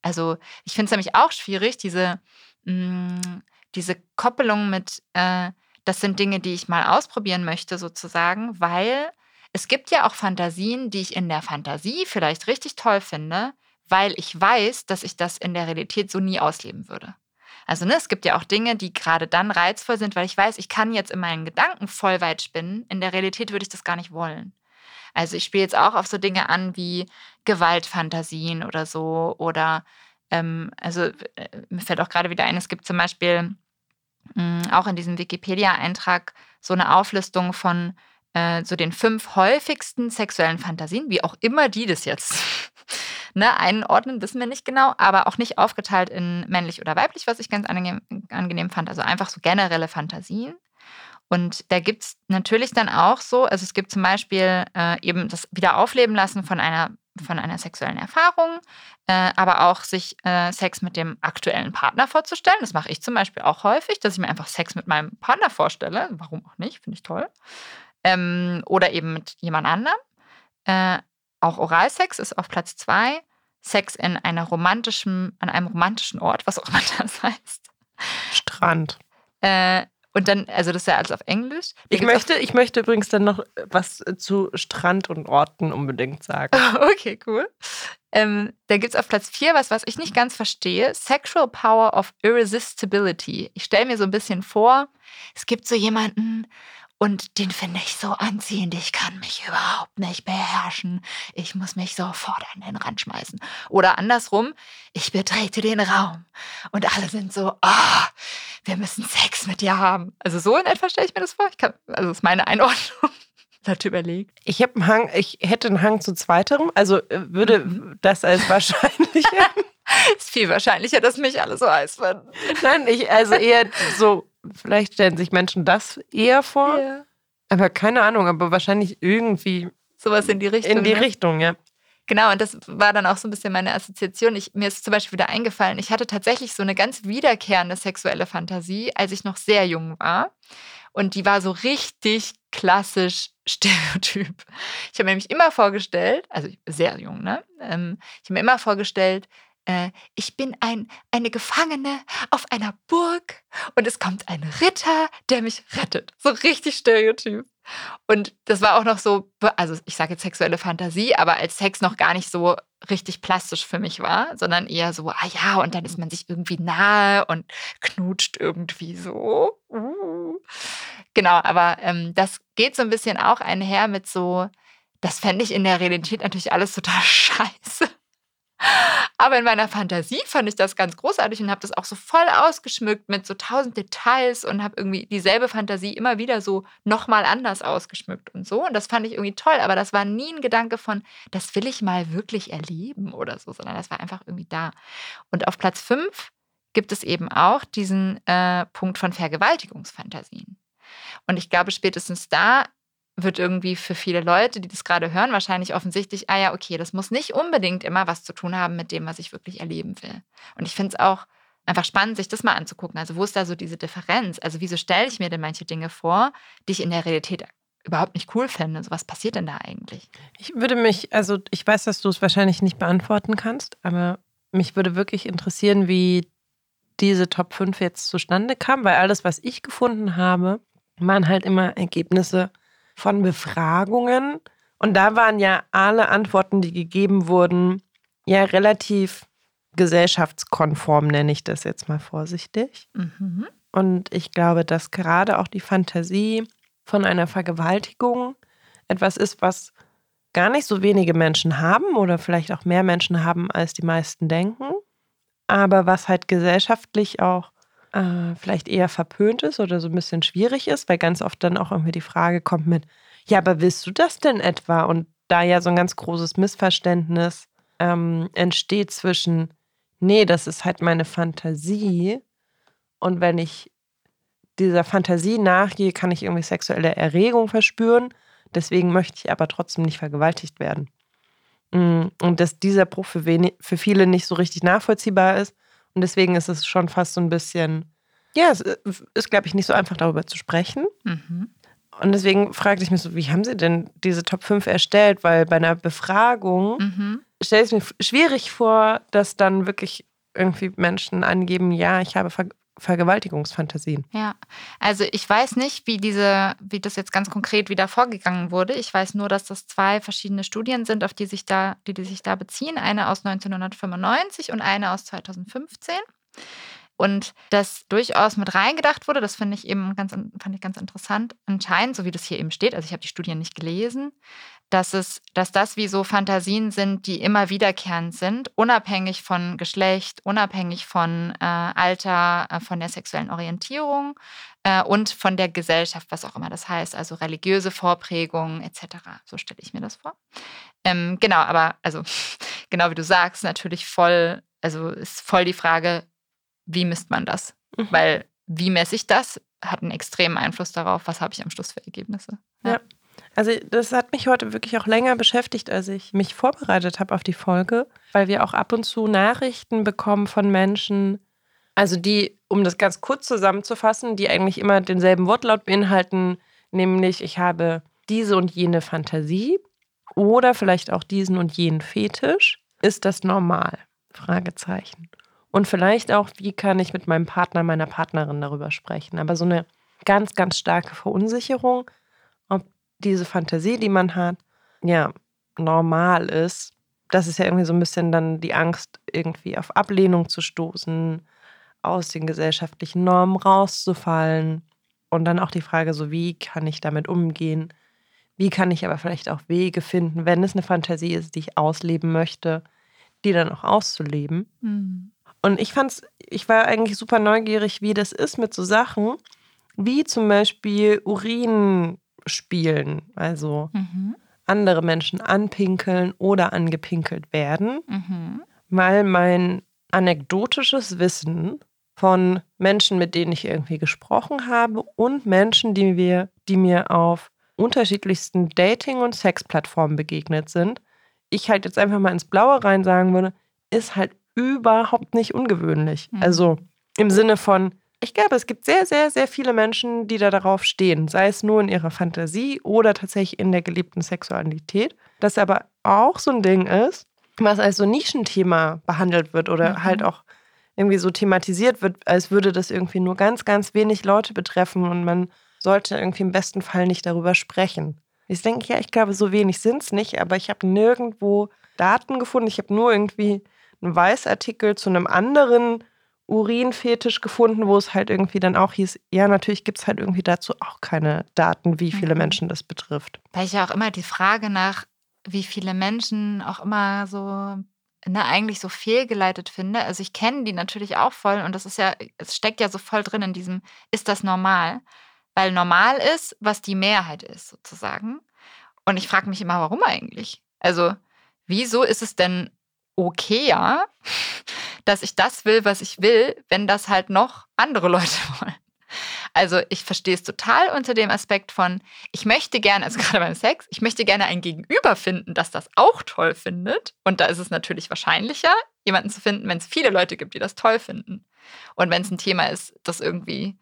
Speaker 2: also ich finde es nämlich auch schwierig, diese, mh, diese Koppelung mit, äh, das sind Dinge, die ich mal ausprobieren möchte, sozusagen, weil es gibt ja auch Fantasien, die ich in der Fantasie vielleicht richtig toll finde, weil ich weiß, dass ich das in der Realität so nie ausleben würde. Also ne, es gibt ja auch Dinge, die gerade dann reizvoll sind, weil ich weiß, ich kann jetzt in meinen Gedanken voll weit spinnen. In der Realität würde ich das gar nicht wollen. Also ich spiele jetzt auch auf so Dinge an wie Gewaltfantasien oder so. Oder ähm, also äh, mir fällt auch gerade wieder ein, es gibt zum Beispiel mh, auch in diesem Wikipedia-Eintrag so eine Auflistung von äh, so den fünf häufigsten sexuellen Fantasien, wie auch immer die das jetzt ne, einordnen, wissen wir nicht genau, aber auch nicht aufgeteilt in männlich oder weiblich, was ich ganz angenehm, angenehm fand. Also einfach so generelle Fantasien. Und da gibt es natürlich dann auch so, also es gibt zum Beispiel äh, eben das Wiederaufleben lassen von einer, von einer sexuellen Erfahrung, äh, aber auch sich äh, Sex mit dem aktuellen Partner vorzustellen. Das mache ich zum Beispiel auch häufig, dass ich mir einfach Sex mit meinem Partner vorstelle. Warum auch nicht, finde ich toll. Ähm, oder eben mit jemand anderem. Äh, auch Oralsex ist auf Platz zwei. Sex in einer romantischen, an einem romantischen Ort, was auch immer das heißt.
Speaker 1: Strand.
Speaker 2: Äh, und dann, also das ist ja alles auf Englisch. Da
Speaker 1: Ich möchte, ich möchte übrigens dann noch was zu Strand und Orten unbedingt sagen.
Speaker 2: Okay, cool. Ähm, da gibt es auf Platz vier was, was ich nicht ganz verstehe. Sexual Power of Irresistibility. Ich stelle mir so ein bisschen vor, es gibt so jemanden und den finde ich so anziehend. Ich kann mich überhaupt nicht beherrschen. Ich muss mich sofort an den Rand schmeißen. Oder andersrum, ich betrete den Raum und alle sind so, ah, wir müssen Sex mit dir haben. Also so in etwa stelle ich mir das vor. Ich kann, also das ist meine Einordnung. Hat überlegt.
Speaker 1: Ich habe einen Hang, ich hätte einen Hang zu zweiterem, also äh, würde
Speaker 2: Mhm.
Speaker 1: das als wahrscheinlich.
Speaker 2: Ist viel wahrscheinlicher, dass mich alle so heiß finden.
Speaker 1: Nein, ich, also eher so, vielleicht stellen sich Menschen das eher vor.
Speaker 2: Ja.
Speaker 1: Aber keine Ahnung, aber wahrscheinlich irgendwie
Speaker 2: Sowas in die Richtung.
Speaker 1: in die
Speaker 2: ne?
Speaker 1: Richtung, ja.
Speaker 2: Genau, und das war dann auch so ein bisschen meine Assoziation. Ich, mir ist zum Beispiel wieder eingefallen, ich hatte tatsächlich so eine ganz wiederkehrende sexuelle Fantasie, als ich noch sehr jung war. Und die war so richtig klassisch Stereotyp. Ich habe mir nämlich immer vorgestellt, also sehr jung, ne? Ähm, ich habe mir immer vorgestellt, äh, ich bin ein, eine Gefangene auf einer Burg und es kommt ein Ritter, der mich rettet. So richtig Stereotyp. Und das war auch noch so, also ich sage jetzt sexuelle Fantasie, aber als Sex noch gar nicht so richtig plastisch für mich war, sondern eher so, ah ja, und dann ist man sich irgendwie nahe und knutscht irgendwie so. Uh. Genau, aber ähm, das geht so ein bisschen auch einher mit so, das fände ich in der Realität natürlich alles total scheiße. Aber in meiner Fantasie fand ich das ganz großartig und habe das auch so voll ausgeschmückt mit so tausend Details und habe irgendwie dieselbe Fantasie immer wieder so nochmal anders ausgeschmückt und so. Und das fand ich irgendwie toll, aber das war nie ein Gedanke von, das will ich mal wirklich erleben oder so, sondern das war einfach irgendwie da. Und auf Platz fünf gibt es eben auch diesen äh, Punkt von Vergewaltigungsfantasien. Und ich glaube, spätestens da wird irgendwie für viele Leute, die das gerade hören, wahrscheinlich offensichtlich, ah ja, okay, das muss nicht unbedingt immer was zu tun haben mit dem, was ich wirklich erleben will. Und ich finde es auch einfach spannend, sich das mal anzugucken. Also wo ist da so diese Differenz? Also wieso stelle ich mir denn manche Dinge vor, die ich in der Realität überhaupt nicht cool fände? Also was passiert denn da eigentlich?
Speaker 1: Ich würde mich, also ich weiß, dass du es wahrscheinlich nicht beantworten kannst, aber mich würde wirklich interessieren, wie diese Top 5 jetzt zustande kam, weil alles, was ich gefunden habe, waren halt immer Ergebnisse von Befragungen. Und da waren ja alle Antworten, die gegeben wurden, ja relativ gesellschaftskonform, nenne ich das jetzt mal vorsichtig. Mhm. Und ich glaube, dass gerade auch die Fantasie von einer Vergewaltigung etwas ist, was gar nicht so wenige Menschen haben oder vielleicht auch mehr Menschen haben, als die meisten denken, aber was halt gesellschaftlich auch äh, vielleicht eher verpönt ist oder so ein bisschen schwierig ist, weil ganz oft dann auch irgendwie die Frage kommt mit, ja, aber willst du das denn etwa? Und da ja so ein ganz großes Missverständnis ähm, entsteht zwischen, nee, das ist halt meine Fantasie und wenn ich dieser Fantasie nachgehe, kann ich irgendwie sexuelle Erregung verspüren. Deswegen möchte ich aber trotzdem nicht vergewaltigt werden. Mm, und dass dieser Bruch für, für viele nicht so richtig nachvollziehbar ist und deswegen ist es schon fast so ein bisschen, ja, es äh, ist, glaube ich, nicht so einfach darüber zu sprechen. Mhm. Und deswegen fragte ich mich so, wie haben Sie denn diese Top 5 erstellt? Weil bei einer Befragung mhm. stelle ich es mir schwierig vor, dass dann wirklich irgendwie Menschen angeben, ja, ich habe Vergewaltigungsfantasien.
Speaker 2: Ja, also ich weiß nicht, wie diese, wie das jetzt ganz konkret wieder vorgegangen wurde. Ich weiß nur, dass das zwei verschiedene Studien sind, auf die sich da, die, die sich da beziehen. Eine aus 1995 und eine aus 2015. Und das durchaus mit reingedacht wurde, das finde ich eben ganz, fand ich ganz interessant. Anscheinend, so wie das hier eben steht, also ich habe die Studien nicht gelesen, dass es, dass das wie so Fantasien sind, die immer wiederkehrend sind, unabhängig von Geschlecht, unabhängig von äh, Alter, äh, von der sexuellen Orientierung äh, und von der Gesellschaft, was auch immer das heißt, also religiöse Vorprägungen etc. So stelle ich mir das vor. Ähm, genau, aber also genau wie du sagst, natürlich voll, also ist voll die Frage, wie misst man das? Mhm. Weil wie messe ich das, hat einen extremen Einfluss darauf, was habe ich am Schluss für Ergebnisse.
Speaker 1: ja. ja. Also das hat mich heute wirklich auch länger beschäftigt, als ich mich vorbereitet habe auf die Folge, weil wir auch ab und zu Nachrichten bekommen von Menschen, also die, um das ganz kurz zusammenzufassen, die eigentlich immer denselben Wortlaut beinhalten, nämlich ich habe diese und jene Fantasie oder vielleicht auch diesen und jenen Fetisch. Ist das normal? Fragezeichen. Und vielleicht auch, wie kann ich mit meinem Partner, meiner Partnerin darüber sprechen? Aber so eine ganz, ganz starke Verunsicherung diese Fantasie, die man hat, ja, normal ist. Das ist ja irgendwie so ein bisschen dann die Angst, irgendwie auf Ablehnung zu stoßen, aus den gesellschaftlichen Normen rauszufallen. Und dann auch die Frage, so wie kann ich damit umgehen? Wie kann ich aber vielleicht auch Wege finden, wenn es eine Fantasie ist, die ich ausleben möchte, die dann auch auszuleben? Mhm. Und ich fand's, ich war eigentlich super neugierig, wie das ist mit so Sachen, wie zum Beispiel Urin spielen, also mhm. andere Menschen anpinkeln oder angepinkelt werden, mhm. weil mein anekdotisches Wissen von Menschen, mit denen ich irgendwie gesprochen habe und Menschen, die, wir, die mir auf unterschiedlichsten Dating- und Sexplattformen begegnet sind, ich halt jetzt einfach mal ins Blaue rein sagen würde, ist halt überhaupt nicht ungewöhnlich. Mhm. Also im Sinne von, ich glaube, es gibt sehr, sehr, sehr viele Menschen, die da darauf stehen, sei es nur in ihrer Fantasie oder tatsächlich in der geliebten Sexualität. Das aber auch so ein Ding ist, was als so Nischenthema behandelt wird oder mhm. halt auch irgendwie so thematisiert wird, als würde das irgendwie nur ganz, ganz wenig Leute betreffen und man sollte irgendwie im besten Fall nicht darüber sprechen. Ich denke, ja, ich glaube, so wenig sind es nicht, aber ich habe nirgendwo Daten gefunden. Ich habe nur irgendwie einen Weißartikel zu einem anderen Urinfetisch gefunden, wo es halt irgendwie dann auch hieß, ja, natürlich gibt es halt irgendwie dazu auch keine Daten, wie viele
Speaker 2: Mhm.
Speaker 1: Menschen das betrifft.
Speaker 2: Weil ich ja auch immer die Frage nach, wie viele Menschen auch immer so, ne, eigentlich so fehlgeleitet finde. Also ich kenne die natürlich auch voll und das ist ja, es steckt ja so voll drin in diesem, ist das normal? Weil normal ist, was die Mehrheit ist, sozusagen. Und ich frage mich immer, warum eigentlich? Also, wieso ist es denn okay, ja, dass ich das will, was ich will, wenn das halt noch andere Leute wollen? Also ich verstehe es total unter dem Aspekt von, ich möchte gerne, also gerade beim Sex, ich möchte gerne ein Gegenüber finden, das das auch toll findet. Und da ist es natürlich wahrscheinlicher, jemanden zu finden, wenn es viele Leute gibt, die das toll finden. Und wenn es ein Thema ist, das irgendwie,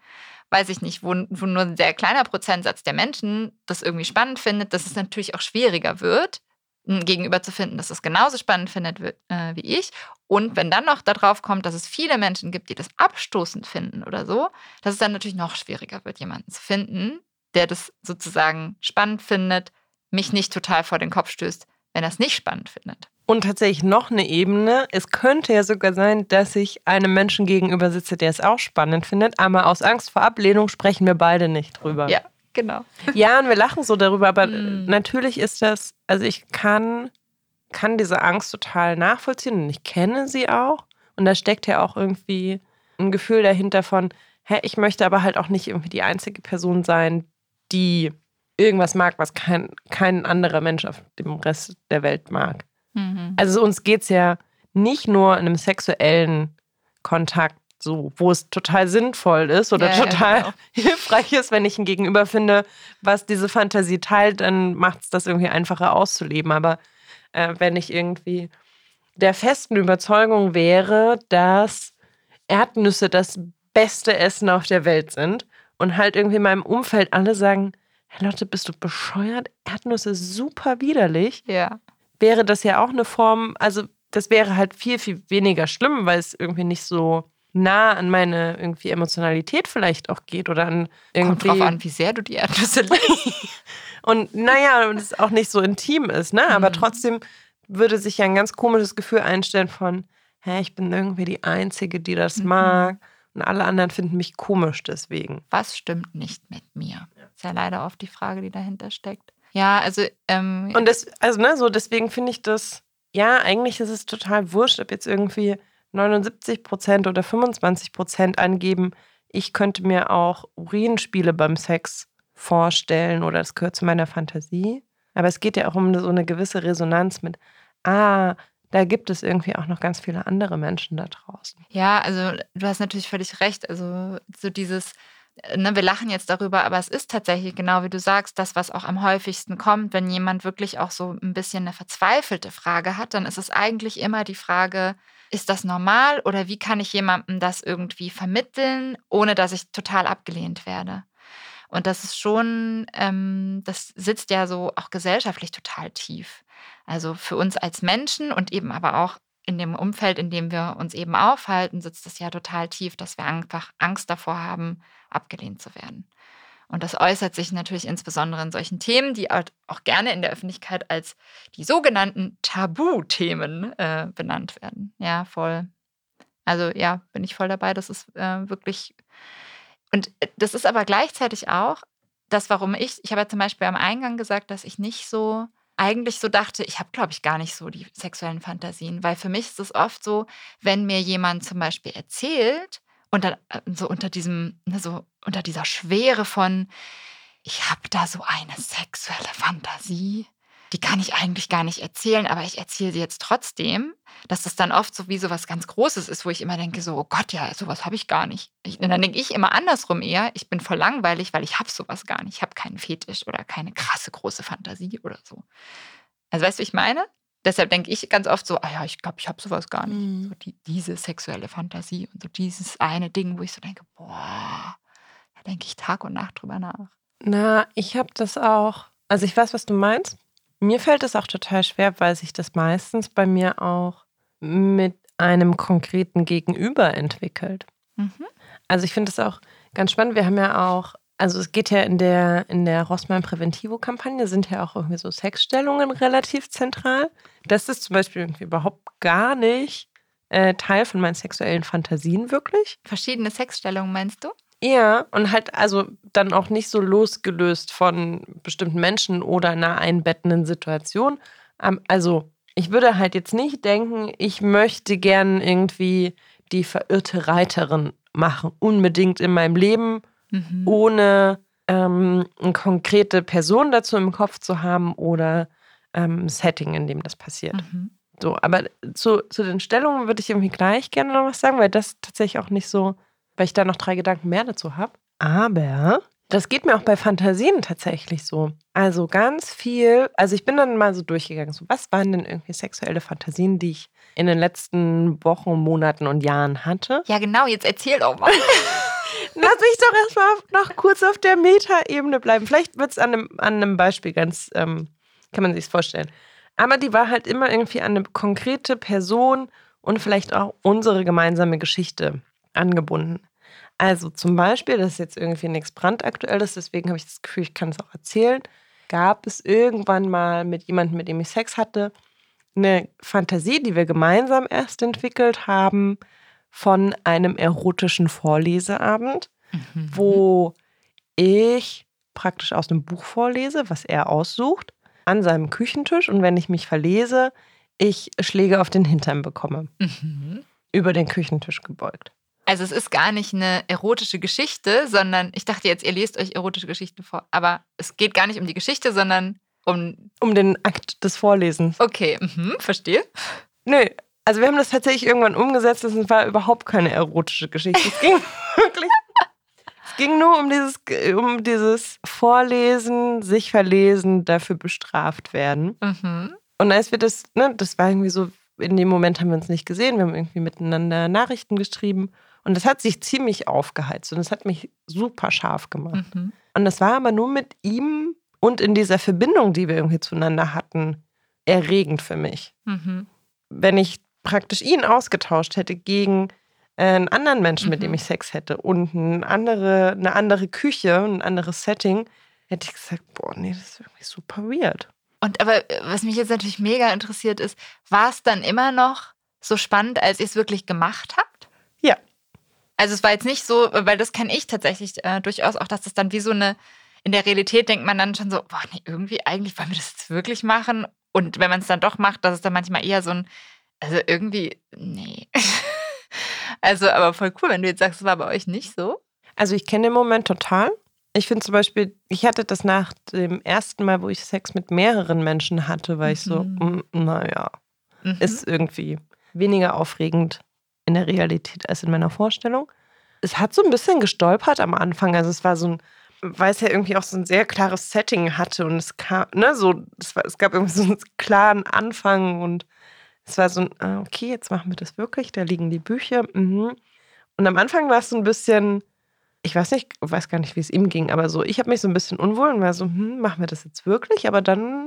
Speaker 2: weiß ich nicht, wo, wo nur ein sehr kleiner Prozentsatz der Menschen das irgendwie spannend findet, dass es natürlich auch schwieriger wird, Gegenüber zu finden, das es genauso spannend findet wie, äh, wie ich. Und wenn dann noch darauf kommt, dass es viele Menschen gibt, die das abstoßend finden oder so, dass es dann natürlich noch schwieriger wird, jemanden zu finden, der das sozusagen spannend findet, mich nicht total vor den Kopf stößt, wenn er es nicht spannend findet.
Speaker 1: Und tatsächlich noch eine Ebene. Es könnte ja sogar sein, dass ich einem Menschen gegenüber sitze, der es auch spannend findet, aber aus Angst vor Ablehnung sprechen wir beide nicht drüber.
Speaker 2: Ja, genau.
Speaker 1: Ja, und wir lachen so darüber, aber
Speaker 2: Mm.
Speaker 1: natürlich ist das, also ich kann, kann diese Angst total nachvollziehen und ich kenne sie auch. Und da steckt ja auch irgendwie ein Gefühl dahinter von, hä, ich möchte aber halt auch nicht irgendwie die einzige Person sein, die irgendwas mag, was kein, kein anderer Mensch auf dem Rest der Welt mag.
Speaker 2: Mhm.
Speaker 1: Also uns geht es ja nicht nur in einem sexuellen Kontakt so, wo es total sinnvoll ist oder
Speaker 2: Ja, ja,
Speaker 1: total
Speaker 2: genau.
Speaker 1: hilfreich ist, wenn ich ein Gegenüber finde, was diese Fantasie teilt, dann macht es das irgendwie einfacher auszuleben. Aber äh, wenn ich irgendwie der festen Überzeugung wäre, dass Erdnüsse das beste Essen auf der Welt sind und halt irgendwie in meinem Umfeld alle sagen, hey Lotte, bist du bescheuert? Erdnüsse super widerlich
Speaker 2: Ja.
Speaker 1: wäre das ja auch eine Form, also das wäre halt viel, viel weniger schlimm, weil es irgendwie nicht so nah an meine irgendwie Emotionalität vielleicht auch geht oder an
Speaker 2: Kommt
Speaker 1: irgendwie.
Speaker 2: drauf an, wie sehr du die Erdnüsse liebst.
Speaker 1: Und naja, und es auch nicht so intim ist, ne? Aber
Speaker 2: Mhm.
Speaker 1: trotzdem würde sich ja ein ganz komisches Gefühl einstellen von, hä, ich bin irgendwie die Einzige, die das
Speaker 2: Mhm.
Speaker 1: mag. Und alle anderen finden mich komisch deswegen.
Speaker 2: Was stimmt nicht mit mir? Ist ja leider oft die Frage, die dahinter steckt. Ja, also ähm,
Speaker 1: Und das, also ne, so deswegen finde ich das, ja, eigentlich ist es total wurscht, ob jetzt irgendwie 79 Prozent oder 25 Prozent angeben, ich könnte mir auch Urinspiele beim Sex vorstellen oder das gehört zu meiner Fantasie. Aber es geht ja auch um so eine gewisse Resonanz mit, ah, da gibt es irgendwie auch noch ganz viele andere Menschen da draußen.
Speaker 2: Ja, also du hast natürlich völlig recht. Also so dieses, ne, wir lachen jetzt darüber, aber es ist tatsächlich genau wie du sagst, das, was auch am häufigsten kommt, wenn jemand wirklich auch so ein bisschen eine verzweifelte Frage hat, dann ist es eigentlich immer die Frage, ist das normal oder wie kann ich jemandem das irgendwie vermitteln, ohne dass ich total abgelehnt werde? Und das ist schon, ähm, das sitzt ja so auch gesellschaftlich total tief. Also für uns als Menschen und eben aber auch in dem Umfeld, in dem wir uns eben aufhalten, sitzt es ja total tief, dass wir einfach Angst davor haben, abgelehnt zu werden. Und das äußert sich natürlich insbesondere in solchen Themen, die halt auch gerne in der Öffentlichkeit als die sogenannten Tabuthemen äh, benannt werden. Ja, voll. Also ja, bin ich voll dabei. Das ist äh, wirklich. Und äh, das ist aber gleichzeitig auch das, warum ich, ich habe ja zum Beispiel am Eingang gesagt, dass ich nicht so, eigentlich so dachte, ich habe, glaube ich, gar nicht so die sexuellen Fantasien, weil für mich ist es oft so, wenn mir jemand zum Beispiel erzählt und dann äh, so unter diesem, ne, so unter dieser Schwere von, ich habe da so eine sexuelle Fantasie, die kann ich eigentlich gar nicht erzählen, aber ich erzähle sie jetzt trotzdem, dass das dann oft so wie so was ganz Großes ist, wo ich immer denke, so, oh Gott, ja, sowas habe ich gar nicht. Ich, und dann denke ich immer andersrum eher, ich bin voll langweilig, weil ich habe sowas gar nicht. Ich habe keinen Fetisch oder keine krasse große Fantasie oder so. Also weißt du, wie ich meine? Deshalb denke ich ganz oft so, ah ja, ich glaube, ich habe sowas gar nicht.
Speaker 1: Mhm.
Speaker 2: So die, diese sexuelle Fantasie und so dieses eine Ding, wo ich so denke, boah, da denke ich Tag und Nacht drüber nach.
Speaker 1: Na, ich habe das auch. Also ich weiß, was du meinst. Mir fällt es auch total schwer, weil sich das meistens bei mir auch mit einem konkreten Gegenüber entwickelt.
Speaker 2: Mhm.
Speaker 1: Also ich finde es auch ganz spannend. Wir haben ja auch, also es geht ja in der, in der Rossmann Präventivo-Kampagne, sind ja auch irgendwie so Sexstellungen relativ zentral. Das ist zum Beispiel irgendwie überhaupt gar nicht äh, Teil von meinen sexuellen Fantasien wirklich.
Speaker 2: Verschiedene Sexstellungen meinst du?
Speaker 1: Ja, und halt also dann auch nicht so losgelöst von bestimmten Menschen oder einer einbettenden Situation. Ähm, also ich würde halt jetzt nicht denken, ich möchte gern irgendwie die verirrte Reiterin machen, unbedingt in meinem Leben, mhm. ohne ähm, eine konkrete Person dazu im Kopf zu haben oder ähm, Setting, in dem das passiert. Mhm. So, aber zu, zu den Stellungen würde ich irgendwie gleich gerne noch was sagen, weil das tatsächlich auch nicht so, weil ich da noch drei Gedanken mehr dazu habe. Aber das geht mir auch bei Fantasien tatsächlich so. Also ganz viel, also ich bin dann mal so durchgegangen, so was waren denn irgendwie sexuelle Fantasien, die ich in den letzten Wochen, Monaten und Jahren hatte?
Speaker 2: Ja, genau, jetzt erzähl doch mal.
Speaker 1: Lass mich doch erstmal noch kurz auf der Meta-Ebene bleiben. Vielleicht wird es an einem, an einem Beispiel ganz, ähm, kann man sich vorstellen. Aber die war halt immer irgendwie an eine konkrete Person und vielleicht auch unsere gemeinsame Geschichte angebunden. Also zum Beispiel, das ist jetzt irgendwie nichts brandaktuelles, deswegen habe ich das Gefühl, ich kann es auch erzählen. Gab es irgendwann mal mit jemandem, mit dem ich Sex hatte, eine Fantasie, die wir gemeinsam erst entwickelt haben, von einem erotischen Vorleseabend, mhm. wo ich praktisch aus einem Buch vorlese, was er aussucht, an seinem Küchentisch und wenn ich mich verlese, ich Schläge auf den Hintern bekomme. Mhm. Über den Küchentisch gebeugt.
Speaker 2: Also es ist gar nicht eine erotische Geschichte, sondern ich dachte jetzt, ihr lest euch erotische Geschichten vor. Aber es geht gar nicht um die Geschichte, sondern um.
Speaker 1: Um den Akt des Vorlesens.
Speaker 2: Okay, mhm, verstehe.
Speaker 1: Nö, also wir haben das tatsächlich irgendwann umgesetzt. Das war überhaupt keine erotische Geschichte. Es ging wirklich. Es ging nur um dieses, um dieses Vorlesen, sich verlesen, dafür bestraft werden. Mhm. Und als wir das, ne, das war irgendwie so, in dem Moment haben wir uns nicht gesehen. Wir haben irgendwie miteinander Nachrichten geschrieben. Und das hat sich ziemlich aufgeheizt und das hat mich super scharf gemacht. Mhm. Und das war aber nur mit ihm und in dieser Verbindung, die wir irgendwie zueinander hatten, erregend für mich. Mhm. Wenn ich praktisch ihn ausgetauscht hätte gegen äh, einen anderen Menschen, mhm. mit dem mhm. ich Sex hätte und eine andere, eine andere Küche, ein anderes Setting, hätte ich gesagt, boah, nee, das ist irgendwie super weird.
Speaker 2: Und aber äh, was mich jetzt natürlich mega interessiert ist, war es dann immer noch so spannend, als ihr es wirklich gemacht habt? Also es war jetzt nicht so, weil das kenne ich tatsächlich äh, durchaus auch, dass das dann wie so eine, in der Realität denkt man dann schon so, boah, nee, irgendwie eigentlich wollen wir das jetzt wirklich machen. Und wenn man es dann doch macht, dass es dann manchmal eher so ein, also irgendwie, nee. also, aber voll cool, wenn du jetzt sagst, es war bei euch nicht so.
Speaker 1: Also ich kenne den Moment total. Ich finde zum Beispiel, ich hatte das nach dem ersten Mal, wo ich Sex mit mehreren Menschen hatte, war ich so, mm, naja, mhm. ist irgendwie weniger aufregend in der Realität als in meiner Vorstellung. Es hat so ein bisschen gestolpert am Anfang. Also es war so ein, weil es ja irgendwie auch so ein sehr klares Setting hatte und es kam, ne, so, es, war, es gab irgendwie so einen klaren Anfang und es war so ein, ah, okay, jetzt machen wir das wirklich, da liegen die Bücher. Mhm. Und am Anfang war es so ein bisschen, ich weiß nicht, weiß gar nicht, wie es ihm ging, aber so, ich habe mich so ein bisschen unwohl und war so, hm, machen wir das jetzt wirklich? Aber dann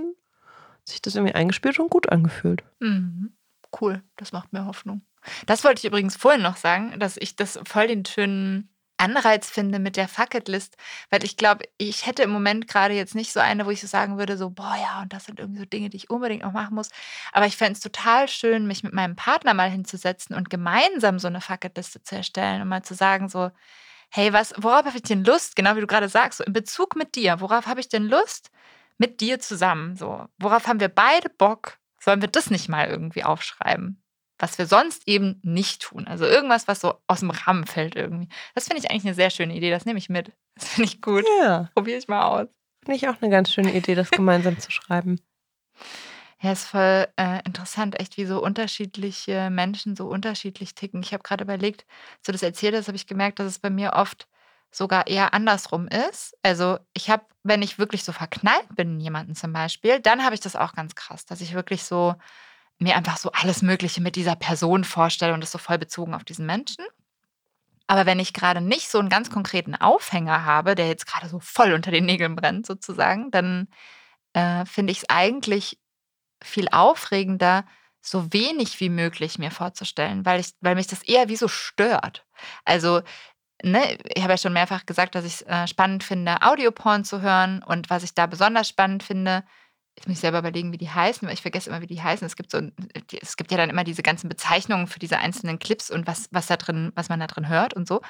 Speaker 1: hat sich das irgendwie eingespielt und gut angefühlt.
Speaker 2: Mhm. Cool, das macht mir Hoffnung. Das wollte ich übrigens vorhin noch sagen, dass ich das voll den schönen Anreiz finde mit der Fucketlist, weil ich glaube, ich hätte im Moment gerade jetzt nicht so eine, wo ich so sagen würde, so, boah, ja, und das sind irgendwie so Dinge, die ich unbedingt noch machen muss. Aber ich fände es total schön, mich mit meinem Partner mal hinzusetzen und gemeinsam so eine Fucketliste zu erstellen und mal zu sagen, so, hey, was, worauf habe ich denn Lust? Genau wie du gerade sagst, so in Bezug mit dir, worauf habe ich denn Lust? Mit dir zusammen, so. Worauf haben wir beide Bock? Sollen wir das nicht mal irgendwie aufschreiben? Was wir sonst eben nicht tun. Also irgendwas, was so aus dem Rahmen fällt irgendwie. Das finde ich eigentlich eine sehr schöne Idee. Das nehme ich mit. Das finde ich gut. Ja. Probiere ich mal aus.
Speaker 1: Finde ich auch eine ganz schöne Idee, das gemeinsam zu schreiben.
Speaker 2: Ja, ist voll äh, interessant, echt wie so unterschiedliche Menschen so unterschiedlich ticken. Ich habe gerade überlegt, so das erzählt hast, habe ich gemerkt, dass es bei mir oft sogar eher andersrum ist. Also ich habe, wenn ich wirklich so verknallt bin in jemanden zum Beispiel, dann habe ich das auch ganz krass, dass ich wirklich so mir einfach so alles Mögliche mit dieser Person vorstelle und das so voll bezogen auf diesen Menschen. Aber wenn ich gerade nicht so einen ganz konkreten Aufhänger habe, der jetzt gerade so voll unter den Nägeln brennt, sozusagen, dann äh, finde ich es eigentlich viel aufregender, so wenig wie möglich mir vorzustellen, weil, ich, weil mich das eher wie so stört. Also, ne, ich habe ja schon mehrfach gesagt, dass ich es äh, spannend finde, Audioporn zu hören. Und was ich da besonders spannend finde, ich muss selber überlegen, wie die heißen, weil ich vergesse immer, wie die heißen. Es gibt so, es gibt ja dann immer diese ganzen Bezeichnungen für diese einzelnen Clips und was, was da drin, was man da drin hört und so.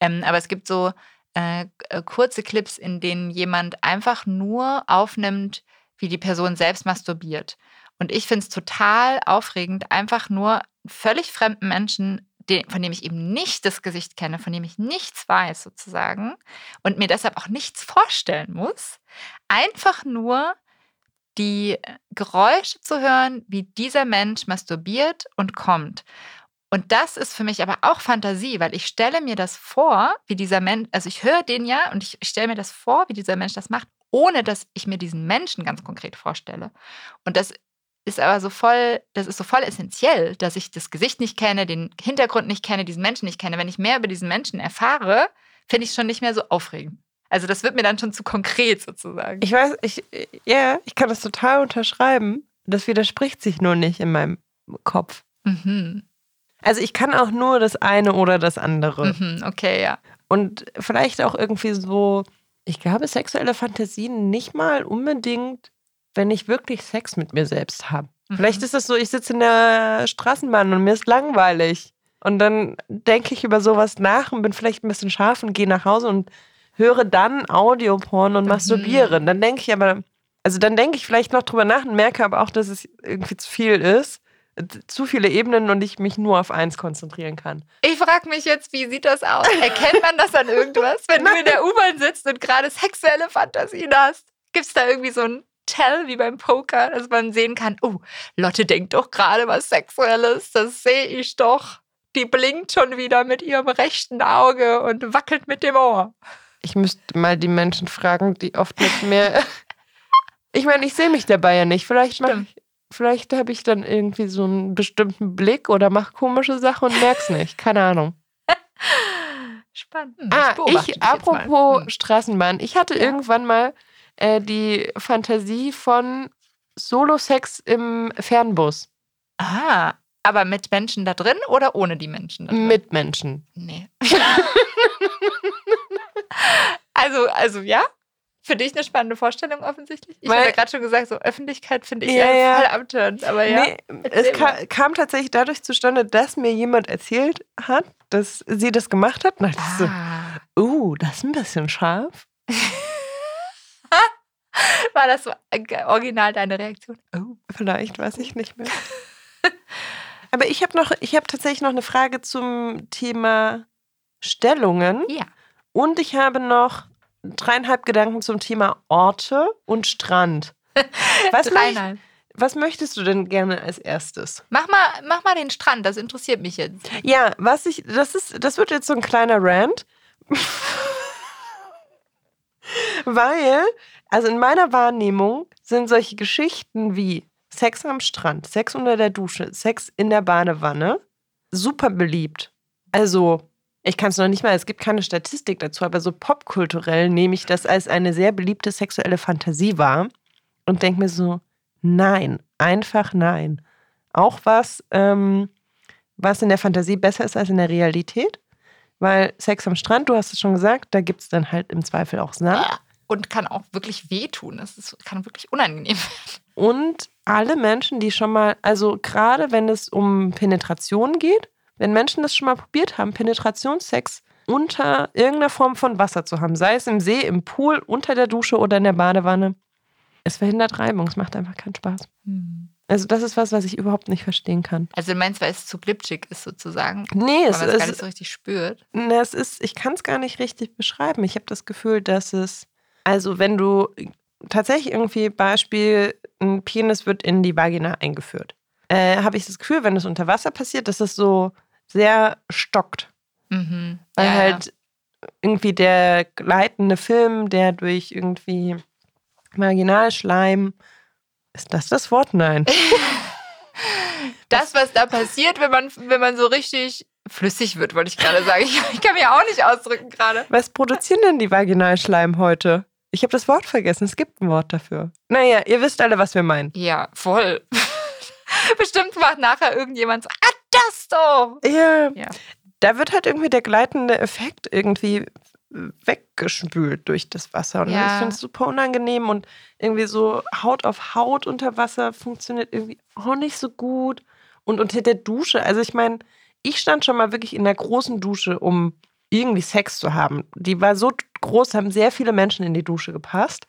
Speaker 2: Ähm, aber es gibt so äh, äh, kurze Clips, in denen jemand einfach nur aufnimmt, wie die Person selbst masturbiert. Und ich finde es total aufregend, einfach nur völlig fremden Menschen den, von dem ich eben nicht das Gesicht kenne, von dem ich nichts weiß sozusagen und mir deshalb auch nichts vorstellen muss, einfach nur die Geräusche zu hören, wie dieser Mensch masturbiert und kommt. Und das ist für mich aber auch Fantasie, weil ich stelle mir das vor, wie dieser Mensch, also ich höre den ja und ich stelle mir das vor, wie dieser Mensch das macht, ohne dass ich mir diesen Menschen ganz konkret vorstelle. Und das ist aber so voll, das ist so voll essentiell, dass ich das Gesicht nicht kenne, den Hintergrund nicht kenne, diesen Menschen nicht kenne. Wenn ich mehr über diesen Menschen erfahre, finde ich es schon nicht mehr so aufregend. Also das wird mir dann schon zu konkret sozusagen.
Speaker 1: Ich weiß, ich, ja, ich kann das total unterschreiben. Das widerspricht sich nur nicht in meinem Kopf. Mhm. Also ich kann auch nur das eine oder das andere.
Speaker 2: Mhm, okay, ja.
Speaker 1: Und vielleicht auch irgendwie so, ich glaube, sexuelle Fantasien nicht mal unbedingt wenn ich wirklich Sex mit mir selbst habe. Mhm. Vielleicht ist das so, ich sitze in der Straßenbahn und mir ist langweilig. Und dann denke ich über sowas nach und bin vielleicht ein bisschen scharf und gehe nach Hause und höre dann Audioporn und mhm. masturbiere. Dann denke ich aber, also dann denke ich vielleicht noch drüber nach und merke aber auch, dass es irgendwie zu viel ist. Zu viele Ebenen und ich mich nur auf eins konzentrieren kann.
Speaker 2: Ich frage mich jetzt, wie sieht das aus? Erkennt man das an irgendwas, wenn du in der U-Bahn sitzt und gerade sexuelle Fantasien hast? Gibt es da irgendwie so ein Tell wie beim Poker, dass man sehen kann, oh, Lotte denkt doch gerade was Sexuelles, das sehe ich doch. Die blinkt schon wieder mit ihrem rechten Auge und wackelt mit dem Ohr.
Speaker 1: Ich müsste mal die Menschen fragen, die oft mit mir. ich meine, ich sehe mich dabei ja nicht. Vielleicht ich, vielleicht habe ich dann irgendwie so einen bestimmten Blick oder mache komische Sachen und merke es nicht. Keine Ahnung.
Speaker 2: Spannend.
Speaker 1: Ah, ich, ich apropos hm. Straßenbahn. Ich hatte ja. irgendwann mal äh, die Fantasie von Solo-Sex im Fernbus.
Speaker 2: Ah, aber mit Menschen da drin oder ohne die Menschen da drin?
Speaker 1: Mit Menschen.
Speaker 2: Nee. also, also ja? Für dich eine spannende Vorstellung offensichtlich. Ich habe ja gerade schon gesagt, so Öffentlichkeit finde ich ja, ja voll abturnt. Aber ja. Nee,
Speaker 1: es kam, kam, tatsächlich dadurch zustande, dass mir jemand erzählt hat, dass sie das gemacht hat. Und dachte ah. so, uh, das ist ein bisschen scharf.
Speaker 2: War das so original deine Reaktion?
Speaker 1: Oh, vielleicht, weiß ich nicht mehr. Aber ich habe noch, ich habe tatsächlich noch eine Frage zum Thema Stellungen.
Speaker 2: Ja.
Speaker 1: Und ich habe noch dreieinhalb Gedanken zum Thema Orte und Strand.
Speaker 2: Was, dreieinhalb.
Speaker 1: was möchtest du denn gerne als erstes?
Speaker 2: Mach mal, mach mal den Strand, das interessiert mich jetzt.
Speaker 1: Ja, was ich, das ist, das wird jetzt so ein kleiner Rant. Weil, also in meiner Wahrnehmung sind solche Geschichten wie Sex am Strand, Sex unter der Dusche, Sex in der Badewanne super beliebt. Also, ich kann es noch nicht mal, es gibt keine Statistik dazu, aber so popkulturell nehme ich das als eine sehr beliebte sexuelle Fantasie wahr und denke mir so, nein, einfach nein. Auch was, ähm, was in der Fantasie besser ist als in der Realität. Weil Sex am Strand, du hast es schon gesagt, da gibt es dann halt im Zweifel auch Sand.
Speaker 2: Und kann auch wirklich wehtun. Das ist, kann wirklich unangenehm werden.
Speaker 1: Und alle Menschen, die schon mal, also gerade wenn es um Penetration geht, wenn Menschen das schon mal probiert haben, Penetrationssex unter irgendeiner Form von Wasser zu haben, sei es im See, im Pool, unter der Dusche oder in der Badewanne, es verhindert Reibung, es macht einfach keinen Spaß. Hm. Also das ist was, was ich überhaupt nicht verstehen kann.
Speaker 2: Also du meinst, weil es zu glitschig ist sozusagen?
Speaker 1: Nee, es
Speaker 2: ist...
Speaker 1: es
Speaker 2: gar nicht so richtig spürt.
Speaker 1: Ne, es ist, ich kann es gar nicht richtig beschreiben. Ich habe das Gefühl, dass es, also wenn du tatsächlich irgendwie Beispiel, ein Penis wird in die Vagina eingeführt, äh, habe ich das Gefühl, wenn es unter Wasser passiert, dass es so sehr stockt. Mhm. Weil ja, halt ja. irgendwie der gleitende Film, der durch irgendwie Marginalschleim ist das das Wort? Nein.
Speaker 2: das, was da passiert, wenn man, wenn man so richtig flüssig wird, wollte ich gerade sagen. Ich, ich kann mich auch nicht ausdrücken gerade.
Speaker 1: Was produzieren denn die Vaginalschleim heute? Ich habe das Wort vergessen. Es gibt ein Wort dafür. Naja, ihr wisst alle, was wir meinen.
Speaker 2: Ja, voll. Bestimmt macht nachher irgendjemand so, ah, das doch.
Speaker 1: Ja. ja. Da wird halt irgendwie der gleitende Effekt irgendwie weggespült durch das Wasser. Und
Speaker 2: Ja.
Speaker 1: ich finde es super unangenehm und irgendwie so Haut auf Haut unter Wasser funktioniert irgendwie auch nicht so gut. Und unter der Dusche, also ich meine, ich stand schon mal wirklich in der großen Dusche, um irgendwie Sex zu haben. Die war so groß, haben sehr viele Menschen in die Dusche gepasst.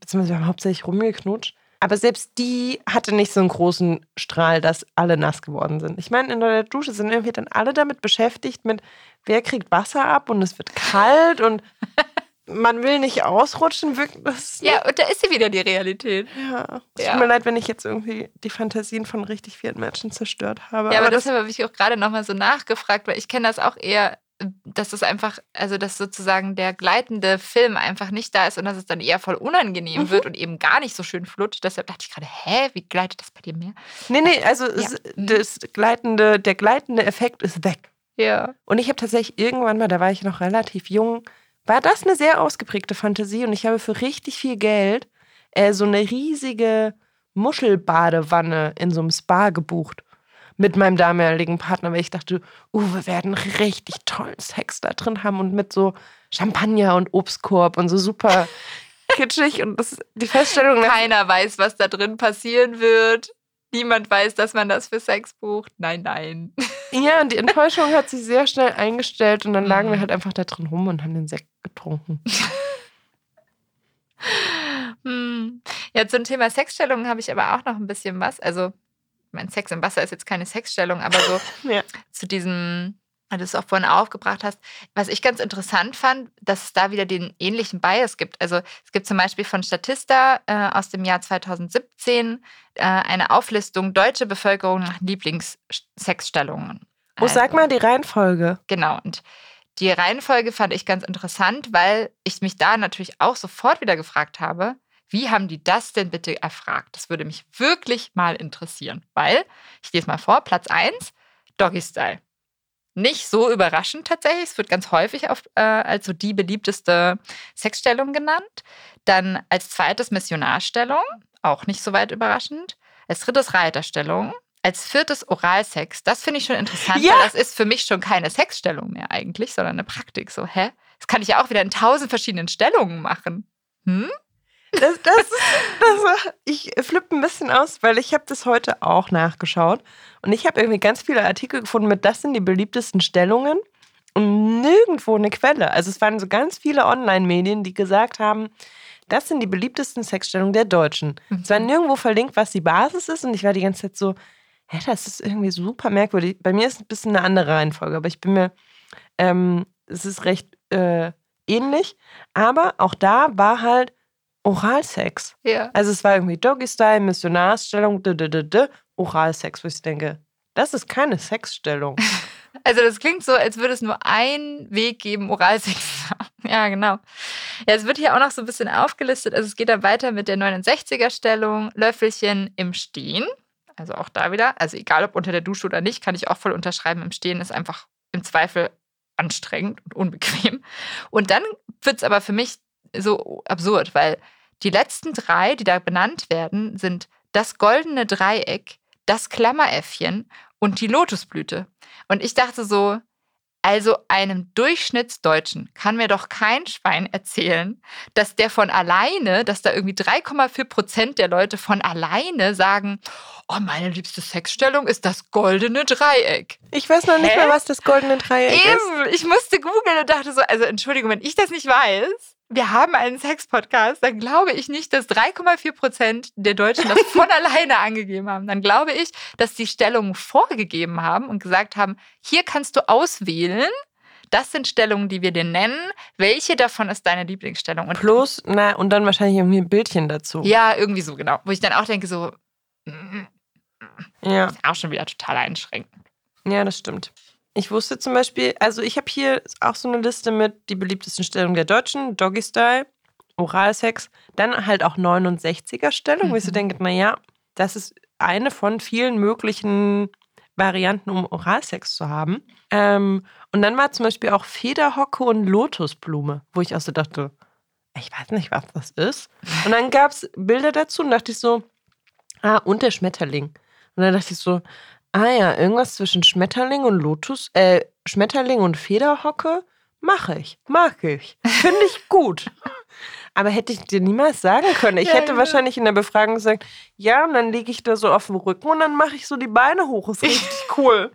Speaker 1: Beziehungsweise wir haben hauptsächlich rumgeknutscht. Aber selbst die hatte nicht so einen großen Strahl, dass alle nass geworden sind. Ich meine, in der Dusche sind irgendwie dann alle damit beschäftigt, mit wer kriegt Wasser ab und es wird kalt und man will nicht ausrutschen. Das
Speaker 2: Ja, und da ist sie wieder die Realität.
Speaker 1: ja. Es
Speaker 2: Ja.
Speaker 1: Tut mir leid, wenn ich jetzt irgendwie die Fantasien von richtig vielen Menschen zerstört habe.
Speaker 2: Ja, aber,
Speaker 1: das,
Speaker 2: deshalb habe ich auch gerade nochmal so nachgefragt, weil ich kenne das auch eher, dass es einfach, also dass sozusagen der gleitende Film einfach nicht da ist und dass es dann eher voll unangenehm
Speaker 1: Mhm.
Speaker 2: wird und eben gar nicht so schön flutscht. Deshalb dachte ich gerade, hä, wie gleitet das bei dir mehr?
Speaker 1: nee, nee, also
Speaker 2: Ja.
Speaker 1: es, das gleitende, der gleitende Effekt ist weg.
Speaker 2: Ja.
Speaker 1: Und ich habe tatsächlich irgendwann mal, da war ich noch relativ jung, war das eine sehr ausgeprägte Fantasie und ich habe für richtig viel Geld äh, so eine riesige Muschelbadewanne in so einem Spa gebucht. Mit meinem damaligen Partner, weil ich dachte, uh, wir werden richtig tollen Sex da drin haben und mit so Champagner und Obstkorb und so super kitschig. Und das, die Feststellung,
Speaker 2: Keiner weiß, was da drin passieren wird. Niemand weiß, dass man das für Sex bucht. Nein, nein.
Speaker 1: ja, und die Enttäuschung hat sich sehr schnell eingestellt und dann lagen wir
Speaker 2: Mhm.
Speaker 1: halt einfach da drin rum und haben den Sekt getrunken.
Speaker 2: Hm. Ja, zum Thema Sexstellungen habe ich aber auch noch ein bisschen was. Also, mein Sex im Wasser ist jetzt keine Sexstellung, aber so
Speaker 1: Ja.
Speaker 2: zu diesem, weil du es auch vorhin aufgebracht hast, was ich ganz interessant fand, dass es da wieder den ähnlichen Bias gibt. Also es gibt zum Beispiel von Statista äh, aus dem Jahr 2017 äh, eine Auflistung deutsche Bevölkerung nach Lieblingssexstellungen.
Speaker 1: Oh, sag mal die Reihenfolge.
Speaker 2: Genau. Und die Reihenfolge fand ich ganz interessant, weil ich mich da natürlich auch sofort wieder gefragt habe, wie haben die das denn bitte erfragt? Das würde mich wirklich mal interessieren, weil, ich lese mal vor, Platz 1, Doggy Style. Nicht so überraschend tatsächlich, es wird ganz häufig auf, äh, als so die beliebteste Sexstellung genannt. Dann als zweites Missionarstellung, auch nicht so weit überraschend. Als drittes Reiterstellung. Als viertes Oralsex. Das finde ich schon interessant,
Speaker 1: Ja.
Speaker 2: weil das ist für mich schon keine Sexstellung mehr eigentlich, sondern eine Praktik. So, hä? Das kann ich ja auch wieder in tausend verschiedenen Stellungen machen. Hm?
Speaker 1: Das, das, das, ich flippe ein bisschen aus, weil ich habe das heute auch nachgeschaut und ich habe irgendwie ganz viele Artikel gefunden mit, das sind die beliebtesten Stellungen und nirgendwo eine Quelle. Also es waren so ganz viele Online-Medien, die gesagt haben, das sind die beliebtesten Sexstellungen der Deutschen. Es war nirgendwo verlinkt, was die Basis ist und ich war die ganze Zeit so, hä, das ist irgendwie super merkwürdig. Bei mir ist es ein bisschen eine andere Reihenfolge, aber ich bin mir, ähm, es ist recht äh, ähnlich, aber auch da war halt Oralsex.
Speaker 2: Ja.
Speaker 1: Also es war irgendwie Doggy-Style, -d -d -d, Oralsex, wo ich denke, das ist keine Sexstellung.
Speaker 2: Also das klingt so, als würde es nur einen Weg geben, Oralsex zu haben. Ja, genau. Ja, es wird hier auch noch so ein bisschen aufgelistet. Also es geht dann weiter mit der 69er-Stellung, Löffelchen im Stehen. Also auch da wieder, also egal ob unter der Dusche oder nicht, kann ich auch voll unterschreiben. Im Stehen ist einfach im Zweifel anstrengend und unbequem. Und dann wird es aber für mich so absurd, weil die letzten drei, die da benannt werden, sind das goldene Dreieck, das Klammeräffchen und die Lotusblüte. Und ich dachte so, also einem Durchschnittsdeutschen kann mir doch kein Schwein erzählen, dass der von alleine, dass da irgendwie 3,4 Prozent der Leute von alleine sagen, oh, meine liebste Sexstellung ist das goldene Dreieck.
Speaker 1: Ich weiß noch nicht
Speaker 2: Hä?
Speaker 1: mal, was das goldene Dreieck ist.
Speaker 2: Eben, ich musste googeln und dachte so, also Entschuldigung, wenn ich das nicht weiß, wir haben einen Sex-Podcast, dann glaube ich nicht, dass 3,4 Prozent der Deutschen das von alleine angegeben haben. Dann glaube ich, dass die Stellungen vorgegeben haben und gesagt haben, hier kannst du auswählen, das sind Stellungen, die wir dir nennen. Welche davon ist deine Lieblingsstellung? Und
Speaker 1: Plus, na, und dann wahrscheinlich irgendwie ein Bildchen dazu.
Speaker 2: ja, irgendwie so genau. Wo ich dann auch denke, so, mm,
Speaker 1: Ja,
Speaker 2: auch schon wieder total einschränkend.
Speaker 1: ja das stimmt. Ich wusste zum Beispiel, also ich habe hier auch so eine Liste mit die beliebtesten Stellungen der Deutschen, Doggy Style, Oralsex, dann halt auch 69er Stellung, wo ich so
Speaker 2: Mhm.
Speaker 1: denke, naja, das ist eine von vielen möglichen Varianten, um Oralsex zu haben. Ähm, und dann war zum Beispiel auch Federhocke und Lotusblume, wo ich auch so dachte, ich weiß nicht, was das ist. Und dann gab es Bilder dazu und dachte ich so, ah, und der Schmetterling. Und dann dachte ich so, ah ja, irgendwas zwischen Schmetterling und Lotus, äh, Schmetterling und Federhocke. Mache ich, mag ich, finde ich gut. Aber hätte ich dir niemals sagen können. Ich
Speaker 2: Ja,
Speaker 1: hätte
Speaker 2: genau.
Speaker 1: wahrscheinlich in der Befragung gesagt, ja, und dann liege ich da so auf dem Rücken und dann mache ich so die Beine hoch. Ist richtig cool.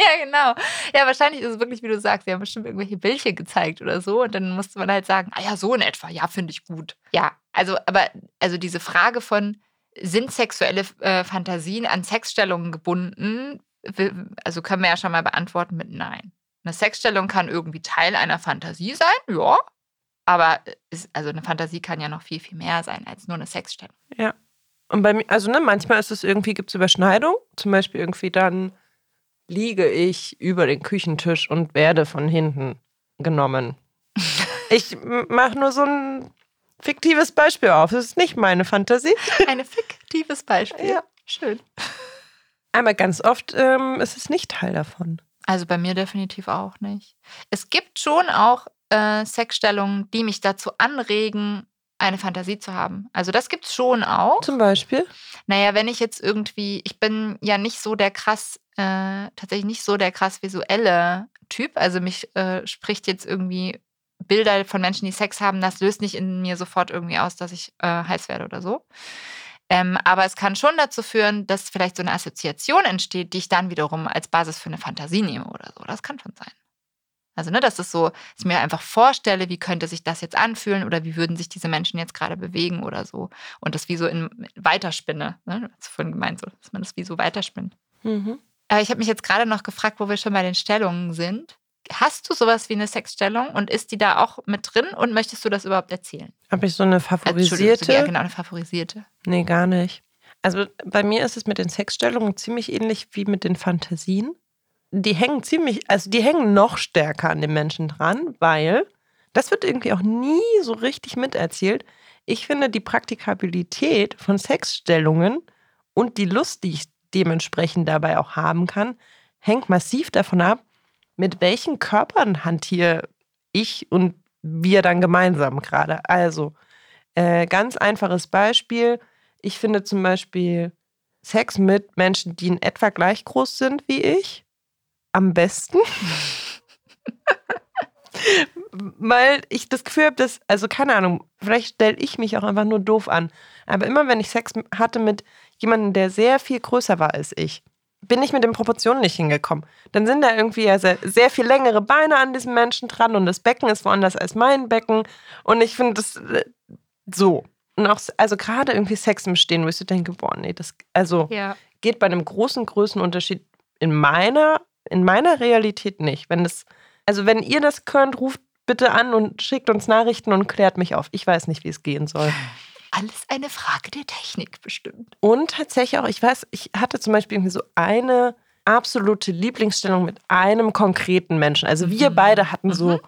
Speaker 2: Ja, genau. Ja, wahrscheinlich ist es wirklich, wie du sagst, wir haben bestimmt irgendwelche Bildchen gezeigt oder so. Und dann musste man halt sagen, ah ja, so in etwa, ja, finde ich gut. Ja, also, aber also diese Frage von, sind sexuelle äh, Fantasien an Sexstellungen gebunden? Also können wir ja schon mal beantworten mit Nein. Eine Sexstellung kann irgendwie Teil einer Fantasie sein, ja. Aber ist, also eine Fantasie kann ja noch viel, viel mehr sein als nur eine Sexstellung.
Speaker 1: Und bei mir, also ne, manchmal ist es irgendwie, gibt es Überschneidung. Zum Beispiel irgendwie dann liege ich über den Küchentisch und werde von hinten genommen. Ich mache nur so ein fiktives Beispiel auf. Das ist nicht meine Fantasie.
Speaker 2: Ein fiktives Beispiel.
Speaker 1: Ja.
Speaker 2: Schön.
Speaker 1: Aber ganz oft ähm, ist es nicht Teil davon.
Speaker 2: Also bei mir definitiv auch nicht. Es gibt schon auch äh, Sexstellungen, die mich dazu anregen, eine Fantasie zu haben. Also das gibt's schon auch.
Speaker 1: Zum Beispiel.
Speaker 2: Naja, wenn ich jetzt irgendwie, ich bin ja nicht so der krass, äh, tatsächlich nicht so der krass visuelle Typ. Also mich äh, spricht jetzt irgendwie Bilder von Menschen, die Sex haben, das löst nicht in mir sofort irgendwie aus, dass ich äh, heiß werde oder so. Ähm, aber es kann schon dazu führen, dass vielleicht so eine Assoziation entsteht, die ich dann wiederum als Basis für eine Fantasie nehme oder so. Das kann schon sein. Also, ne, das ist so, dass ich mir einfach vorstelle, wie könnte sich das jetzt anfühlen oder wie würden sich diese Menschen jetzt gerade bewegen oder so. Und das wie so in weiterspinne. Ne? Das vorhin gemeint, so, dass man das wie so weiterspinnt.
Speaker 1: Mhm.
Speaker 2: Aber ich habe mich jetzt gerade noch gefragt, wo wir schon bei den Stellungen sind. Hast du sowas wie eine Sexstellung und ist die da auch mit drin und möchtest du das überhaupt erzählen?
Speaker 1: Habe ich so eine
Speaker 2: Also,
Speaker 1: favorisierte?
Speaker 2: Ja, genau, eine favorisierte.
Speaker 1: Nee, gar nicht. Also bei mir ist es mit den Sexstellungen ziemlich ähnlich wie mit den Fantasien. Die hängen ziemlich, also die hängen noch stärker an den Menschen dran, weil das wird irgendwie auch nie so richtig miterzählt. Ich finde die Praktikabilität von Sexstellungen und die Lust, die ich dementsprechend dabei auch haben kann, hängt massiv davon ab, mit welchen Körpern hantiere ich und wir dann gemeinsam gerade. Also äh, ganz einfaches Beispiel. Ich finde zum Beispiel Sex mit Menschen, die in etwa gleich groß sind wie ich, am besten. Weil ich das Gefühl habe, dass, also keine Ahnung, vielleicht stelle ich mich auch einfach nur doof an. Aber immer wenn ich Sex hatte mit jemandem, der sehr viel größer war als ich, bin ich mit den Proportionen nicht hingekommen. Dann sind da irgendwie ja sehr, sehr viel längere Beine an diesem Menschen dran und das Becken ist woanders als mein Becken. Und ich finde das äh, so. Und auch, also gerade irgendwie Sex im Stehen, wo ich so denke, boah, nee, das, also
Speaker 2: Ja.
Speaker 1: geht bei einem großen Größenunterschied in meiner, in meiner Realität nicht. Wenn das, also wenn ihr das könnt, ruft bitte an und schickt uns Nachrichten und klärt mich auf. Ich weiß nicht, wie es gehen soll.
Speaker 2: Alles eine Frage der Technik bestimmt.
Speaker 1: Und tatsächlich auch, ich weiß, ich hatte zum Beispiel irgendwie so eine absolute Lieblingsstellung mit einem konkreten Menschen. Also wir
Speaker 2: Mhm.
Speaker 1: beide hatten so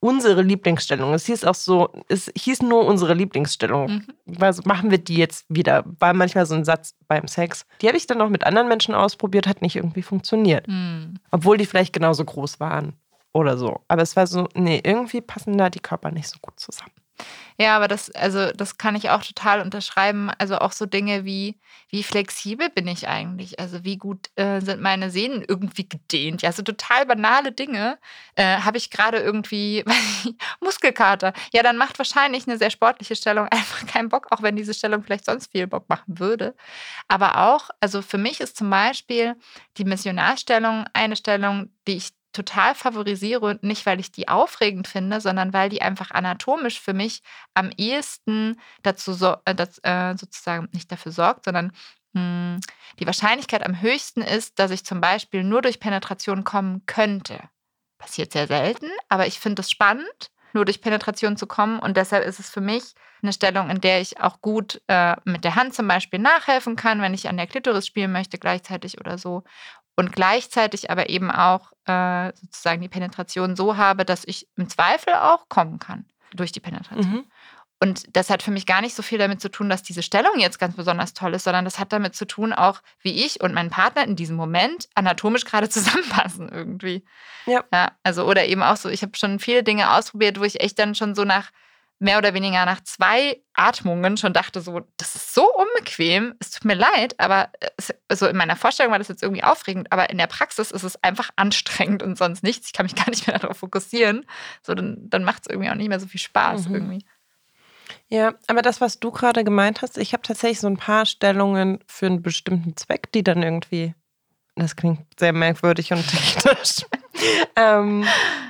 Speaker 1: unsere Lieblingsstellung. Es hieß auch so, es hieß nur unsere Lieblingsstellung.
Speaker 2: Mhm.
Speaker 1: Also machen wir die jetzt wieder. War manchmal so ein Satz beim Sex. Die habe ich dann auch mit anderen Menschen ausprobiert, hat nicht irgendwie funktioniert.
Speaker 2: Hm.
Speaker 1: Obwohl die vielleicht genauso groß waren oder so. Aber es war so, nee, irgendwie passen da die Körper nicht so gut zusammen.
Speaker 2: Ja, aber das, also das kann ich auch total unterschreiben. Also auch so Dinge wie, wie flexibel bin ich eigentlich? Also wie gut äh, sind meine Sehnen irgendwie gedehnt? Ja, so total banale Dinge. Äh, Habe ich gerade irgendwie Muskelkater? Ja, dann macht wahrscheinlich eine sehr sportliche Stellung einfach keinen Bock, auch wenn diese Stellung vielleicht sonst viel Bock machen würde. Aber auch, also für mich ist zum Beispiel die Missionarstellung eine Stellung, die ich total favorisiere und nicht, weil ich die aufregend finde, sondern weil die einfach anatomisch für mich am ehesten dazu so, äh, das, äh, sozusagen nicht dafür sorgt, sondern mh, die Wahrscheinlichkeit am höchsten ist, dass ich zum Beispiel nur durch Penetration kommen könnte. Passiert sehr selten, aber ich finde es spannend, nur durch Penetration zu kommen und deshalb ist es für mich eine Stellung, in der ich auch gut äh, mit der Hand zum Beispiel nachhelfen kann, wenn ich an der Klitoris spielen möchte gleichzeitig oder so und gleichzeitig aber eben auch äh, sozusagen die Penetration so habe, dass ich im Zweifel auch kommen kann durch die Penetration.
Speaker 1: Mhm.
Speaker 2: Und das hat für mich gar nicht so viel damit zu tun, dass diese Stellung jetzt ganz besonders toll ist, sondern das hat damit zu tun, auch wie ich und mein Partner in diesem Moment anatomisch gerade zusammenpassen irgendwie.
Speaker 1: Ja.
Speaker 2: ja. Also, oder eben auch so, ich habe schon viele Dinge ausprobiert, wo ich echt dann schon so nach mehr oder weniger nach zwei Atmungen schon dachte, so, das ist so unbequem, es tut mir leid, aber es, also in meiner Vorstellung war das jetzt irgendwie aufregend, aber in der Praxis ist es einfach anstrengend und sonst nichts. Ich kann mich gar nicht mehr darauf fokussieren. So, dann, dann macht es irgendwie auch nicht mehr so viel Spaß mhm. irgendwie.
Speaker 1: Ja, aber das, was du gerade gemeint hast, ich habe tatsächlich so ein paar Stellungen für einen bestimmten Zweck, die dann irgendwie, das klingt sehr merkwürdig und technisch, ähm,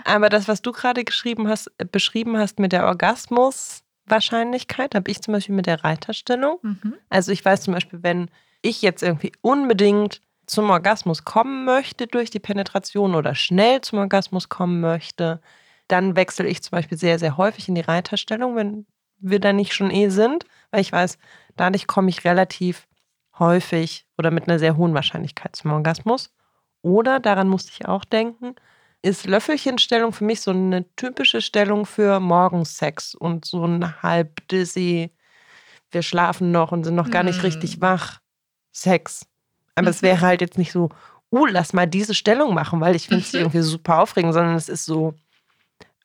Speaker 1: aber das, was du gerade geschrieben hast, beschrieben hast mit der Orgasmuswahrscheinlichkeit, habe ich zum Beispiel mit der Reiterstellung. Mhm. Also ich weiß zum Beispiel, wenn ich jetzt irgendwie unbedingt zum Orgasmus kommen möchte durch die Penetration oder schnell zum Orgasmus kommen möchte, dann wechsle ich zum Beispiel sehr, sehr häufig in die Reiterstellung, wenn wir da nicht schon eh sind, weil ich weiß, dadurch komme ich relativ häufig oder mit einer sehr hohen Wahrscheinlichkeit zum Orgasmus. Oder, daran musste ich auch denken, ist Löffelchenstellung für mich so eine typische Stellung für Morgensex und so ein halb dizzy, wir schlafen noch und sind noch gar nicht mm. richtig wach. Sex. Aber mhm. es wäre halt jetzt nicht so, uh, lass mal diese Stellung machen, weil ich finde es irgendwie super aufregend, sondern es ist so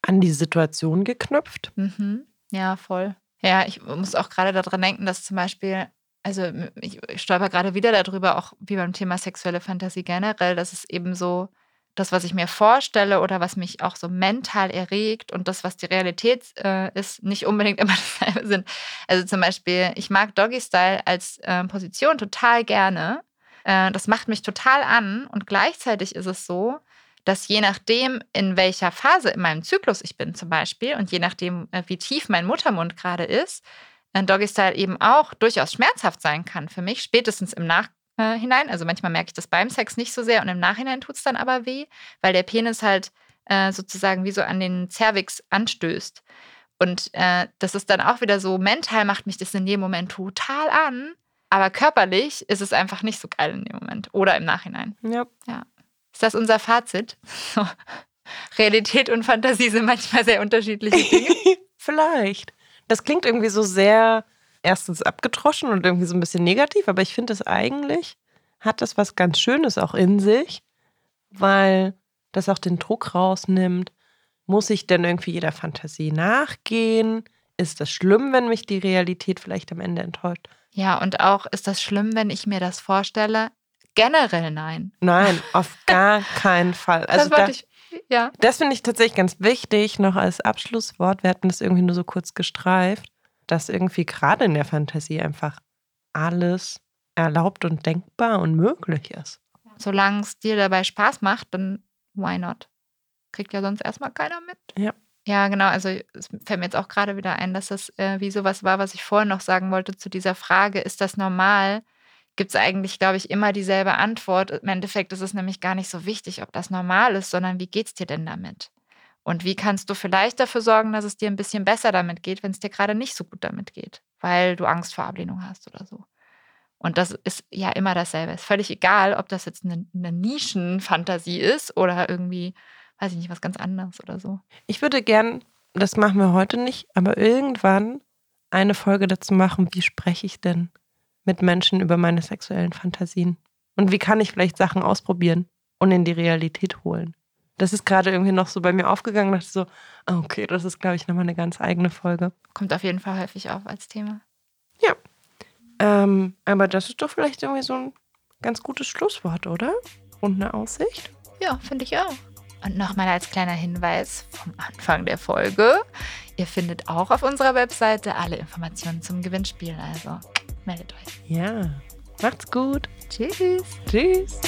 Speaker 1: an die Situation geknüpft.
Speaker 2: Mhm. Ja, voll. Ja, ich muss auch gerade daran denken, dass zum Beispiel also ich, stolper gerade wieder darüber, auch wie beim Thema sexuelle Fantasie generell, dass es eben so das, was ich mir vorstelle oder was mich auch so mental erregt und das, was die Realität äh, ist, nicht unbedingt immer dasselbe sind. Also zum Beispiel, ich mag Doggy Style als äh, Position total gerne. Äh, das macht mich total an und gleichzeitig ist es so, dass je nachdem, in welcher Phase in meinem Zyklus ich bin zum Beispiel und je nachdem, äh, wie tief mein Muttermund gerade ist, Doggy Style eben auch durchaus schmerzhaft sein kann für mich, spätestens im Nachhinein. Also manchmal merke ich das beim Sex nicht so sehr und im Nachhinein tut es dann aber weh, weil der Penis halt äh, sozusagen wie so an den Cervix anstößt. Und äh, das ist dann auch wieder so, mental macht mich das in dem Moment total an, aber körperlich ist es einfach nicht so geil in dem Moment oder im Nachhinein.
Speaker 1: Ja.
Speaker 2: ja. Ist das unser Fazit? Realität und Fantasie sind manchmal sehr unterschiedliche Dinge.
Speaker 1: Vielleicht. Das klingt irgendwie so sehr erstens abgetroschen und irgendwie so ein bisschen negativ, aber ich finde es eigentlich hat das was ganz Schönes auch in sich, weil das auch den Druck rausnimmt. Muss ich denn irgendwie jeder Fantasie nachgehen? Ist das schlimm, wenn mich die Realität vielleicht am Ende enttäuscht?
Speaker 2: Ja, und auch ist das schlimm, wenn ich mir das vorstelle? Generell nein.
Speaker 1: Nein, auf gar keinen Fall. Also
Speaker 2: das wollte ich ja.
Speaker 1: Das finde ich tatsächlich ganz wichtig, noch als Abschlusswort. Wir hatten das irgendwie nur so kurz gestreift, dass irgendwie gerade in der Fantasie einfach alles erlaubt und denkbar und möglich ist.
Speaker 2: Solange es dir dabei Spaß macht, dann why not? Kriegt ja sonst erstmal keiner mit.
Speaker 1: Ja.
Speaker 2: Ja, genau. Also es fällt mir jetzt auch gerade wieder ein, dass das äh, wie sowas war, was ich vorhin noch sagen wollte zu dieser Frage, ist das normal? Gibt es eigentlich, glaube ich, immer dieselbe Antwort. Im Endeffekt ist es nämlich gar nicht so wichtig, ob das normal ist, sondern wie geht es dir denn damit? Und wie kannst du vielleicht dafür sorgen, dass es dir ein bisschen besser damit geht, wenn es dir gerade nicht so gut damit geht, weil du Angst vor Ablehnung hast oder so. Und das ist ja immer dasselbe. Es ist völlig egal, ob das jetzt eine, eine Nischenfantasie ist oder irgendwie, weiß ich nicht, was ganz anderes oder so.
Speaker 1: Ich würde gern, das machen wir heute nicht, aber irgendwann eine Folge dazu machen, wie spreche ich denn mit Menschen über meine sexuellen Fantasien? Und wie kann ich vielleicht Sachen ausprobieren und in die Realität holen? Das ist gerade irgendwie noch so bei mir aufgegangen, dachte so, ah, okay, das ist, glaube ich, nochmal eine ganz eigene Folge.
Speaker 2: Kommt auf jeden Fall häufig auf als Thema.
Speaker 1: Ja. Ähm, aber das ist doch vielleicht irgendwie so ein ganz gutes Schlusswort, oder? Und eine Aussicht?
Speaker 2: Ja, finde ich auch. Und nochmal als kleiner Hinweis vom Anfang der Folge. Ihr findet auch auf unserer Webseite alle Informationen zum Gewinnspiel. Also meldet euch.
Speaker 1: Ja, macht's gut.
Speaker 2: Tschüss.
Speaker 1: Tschüss.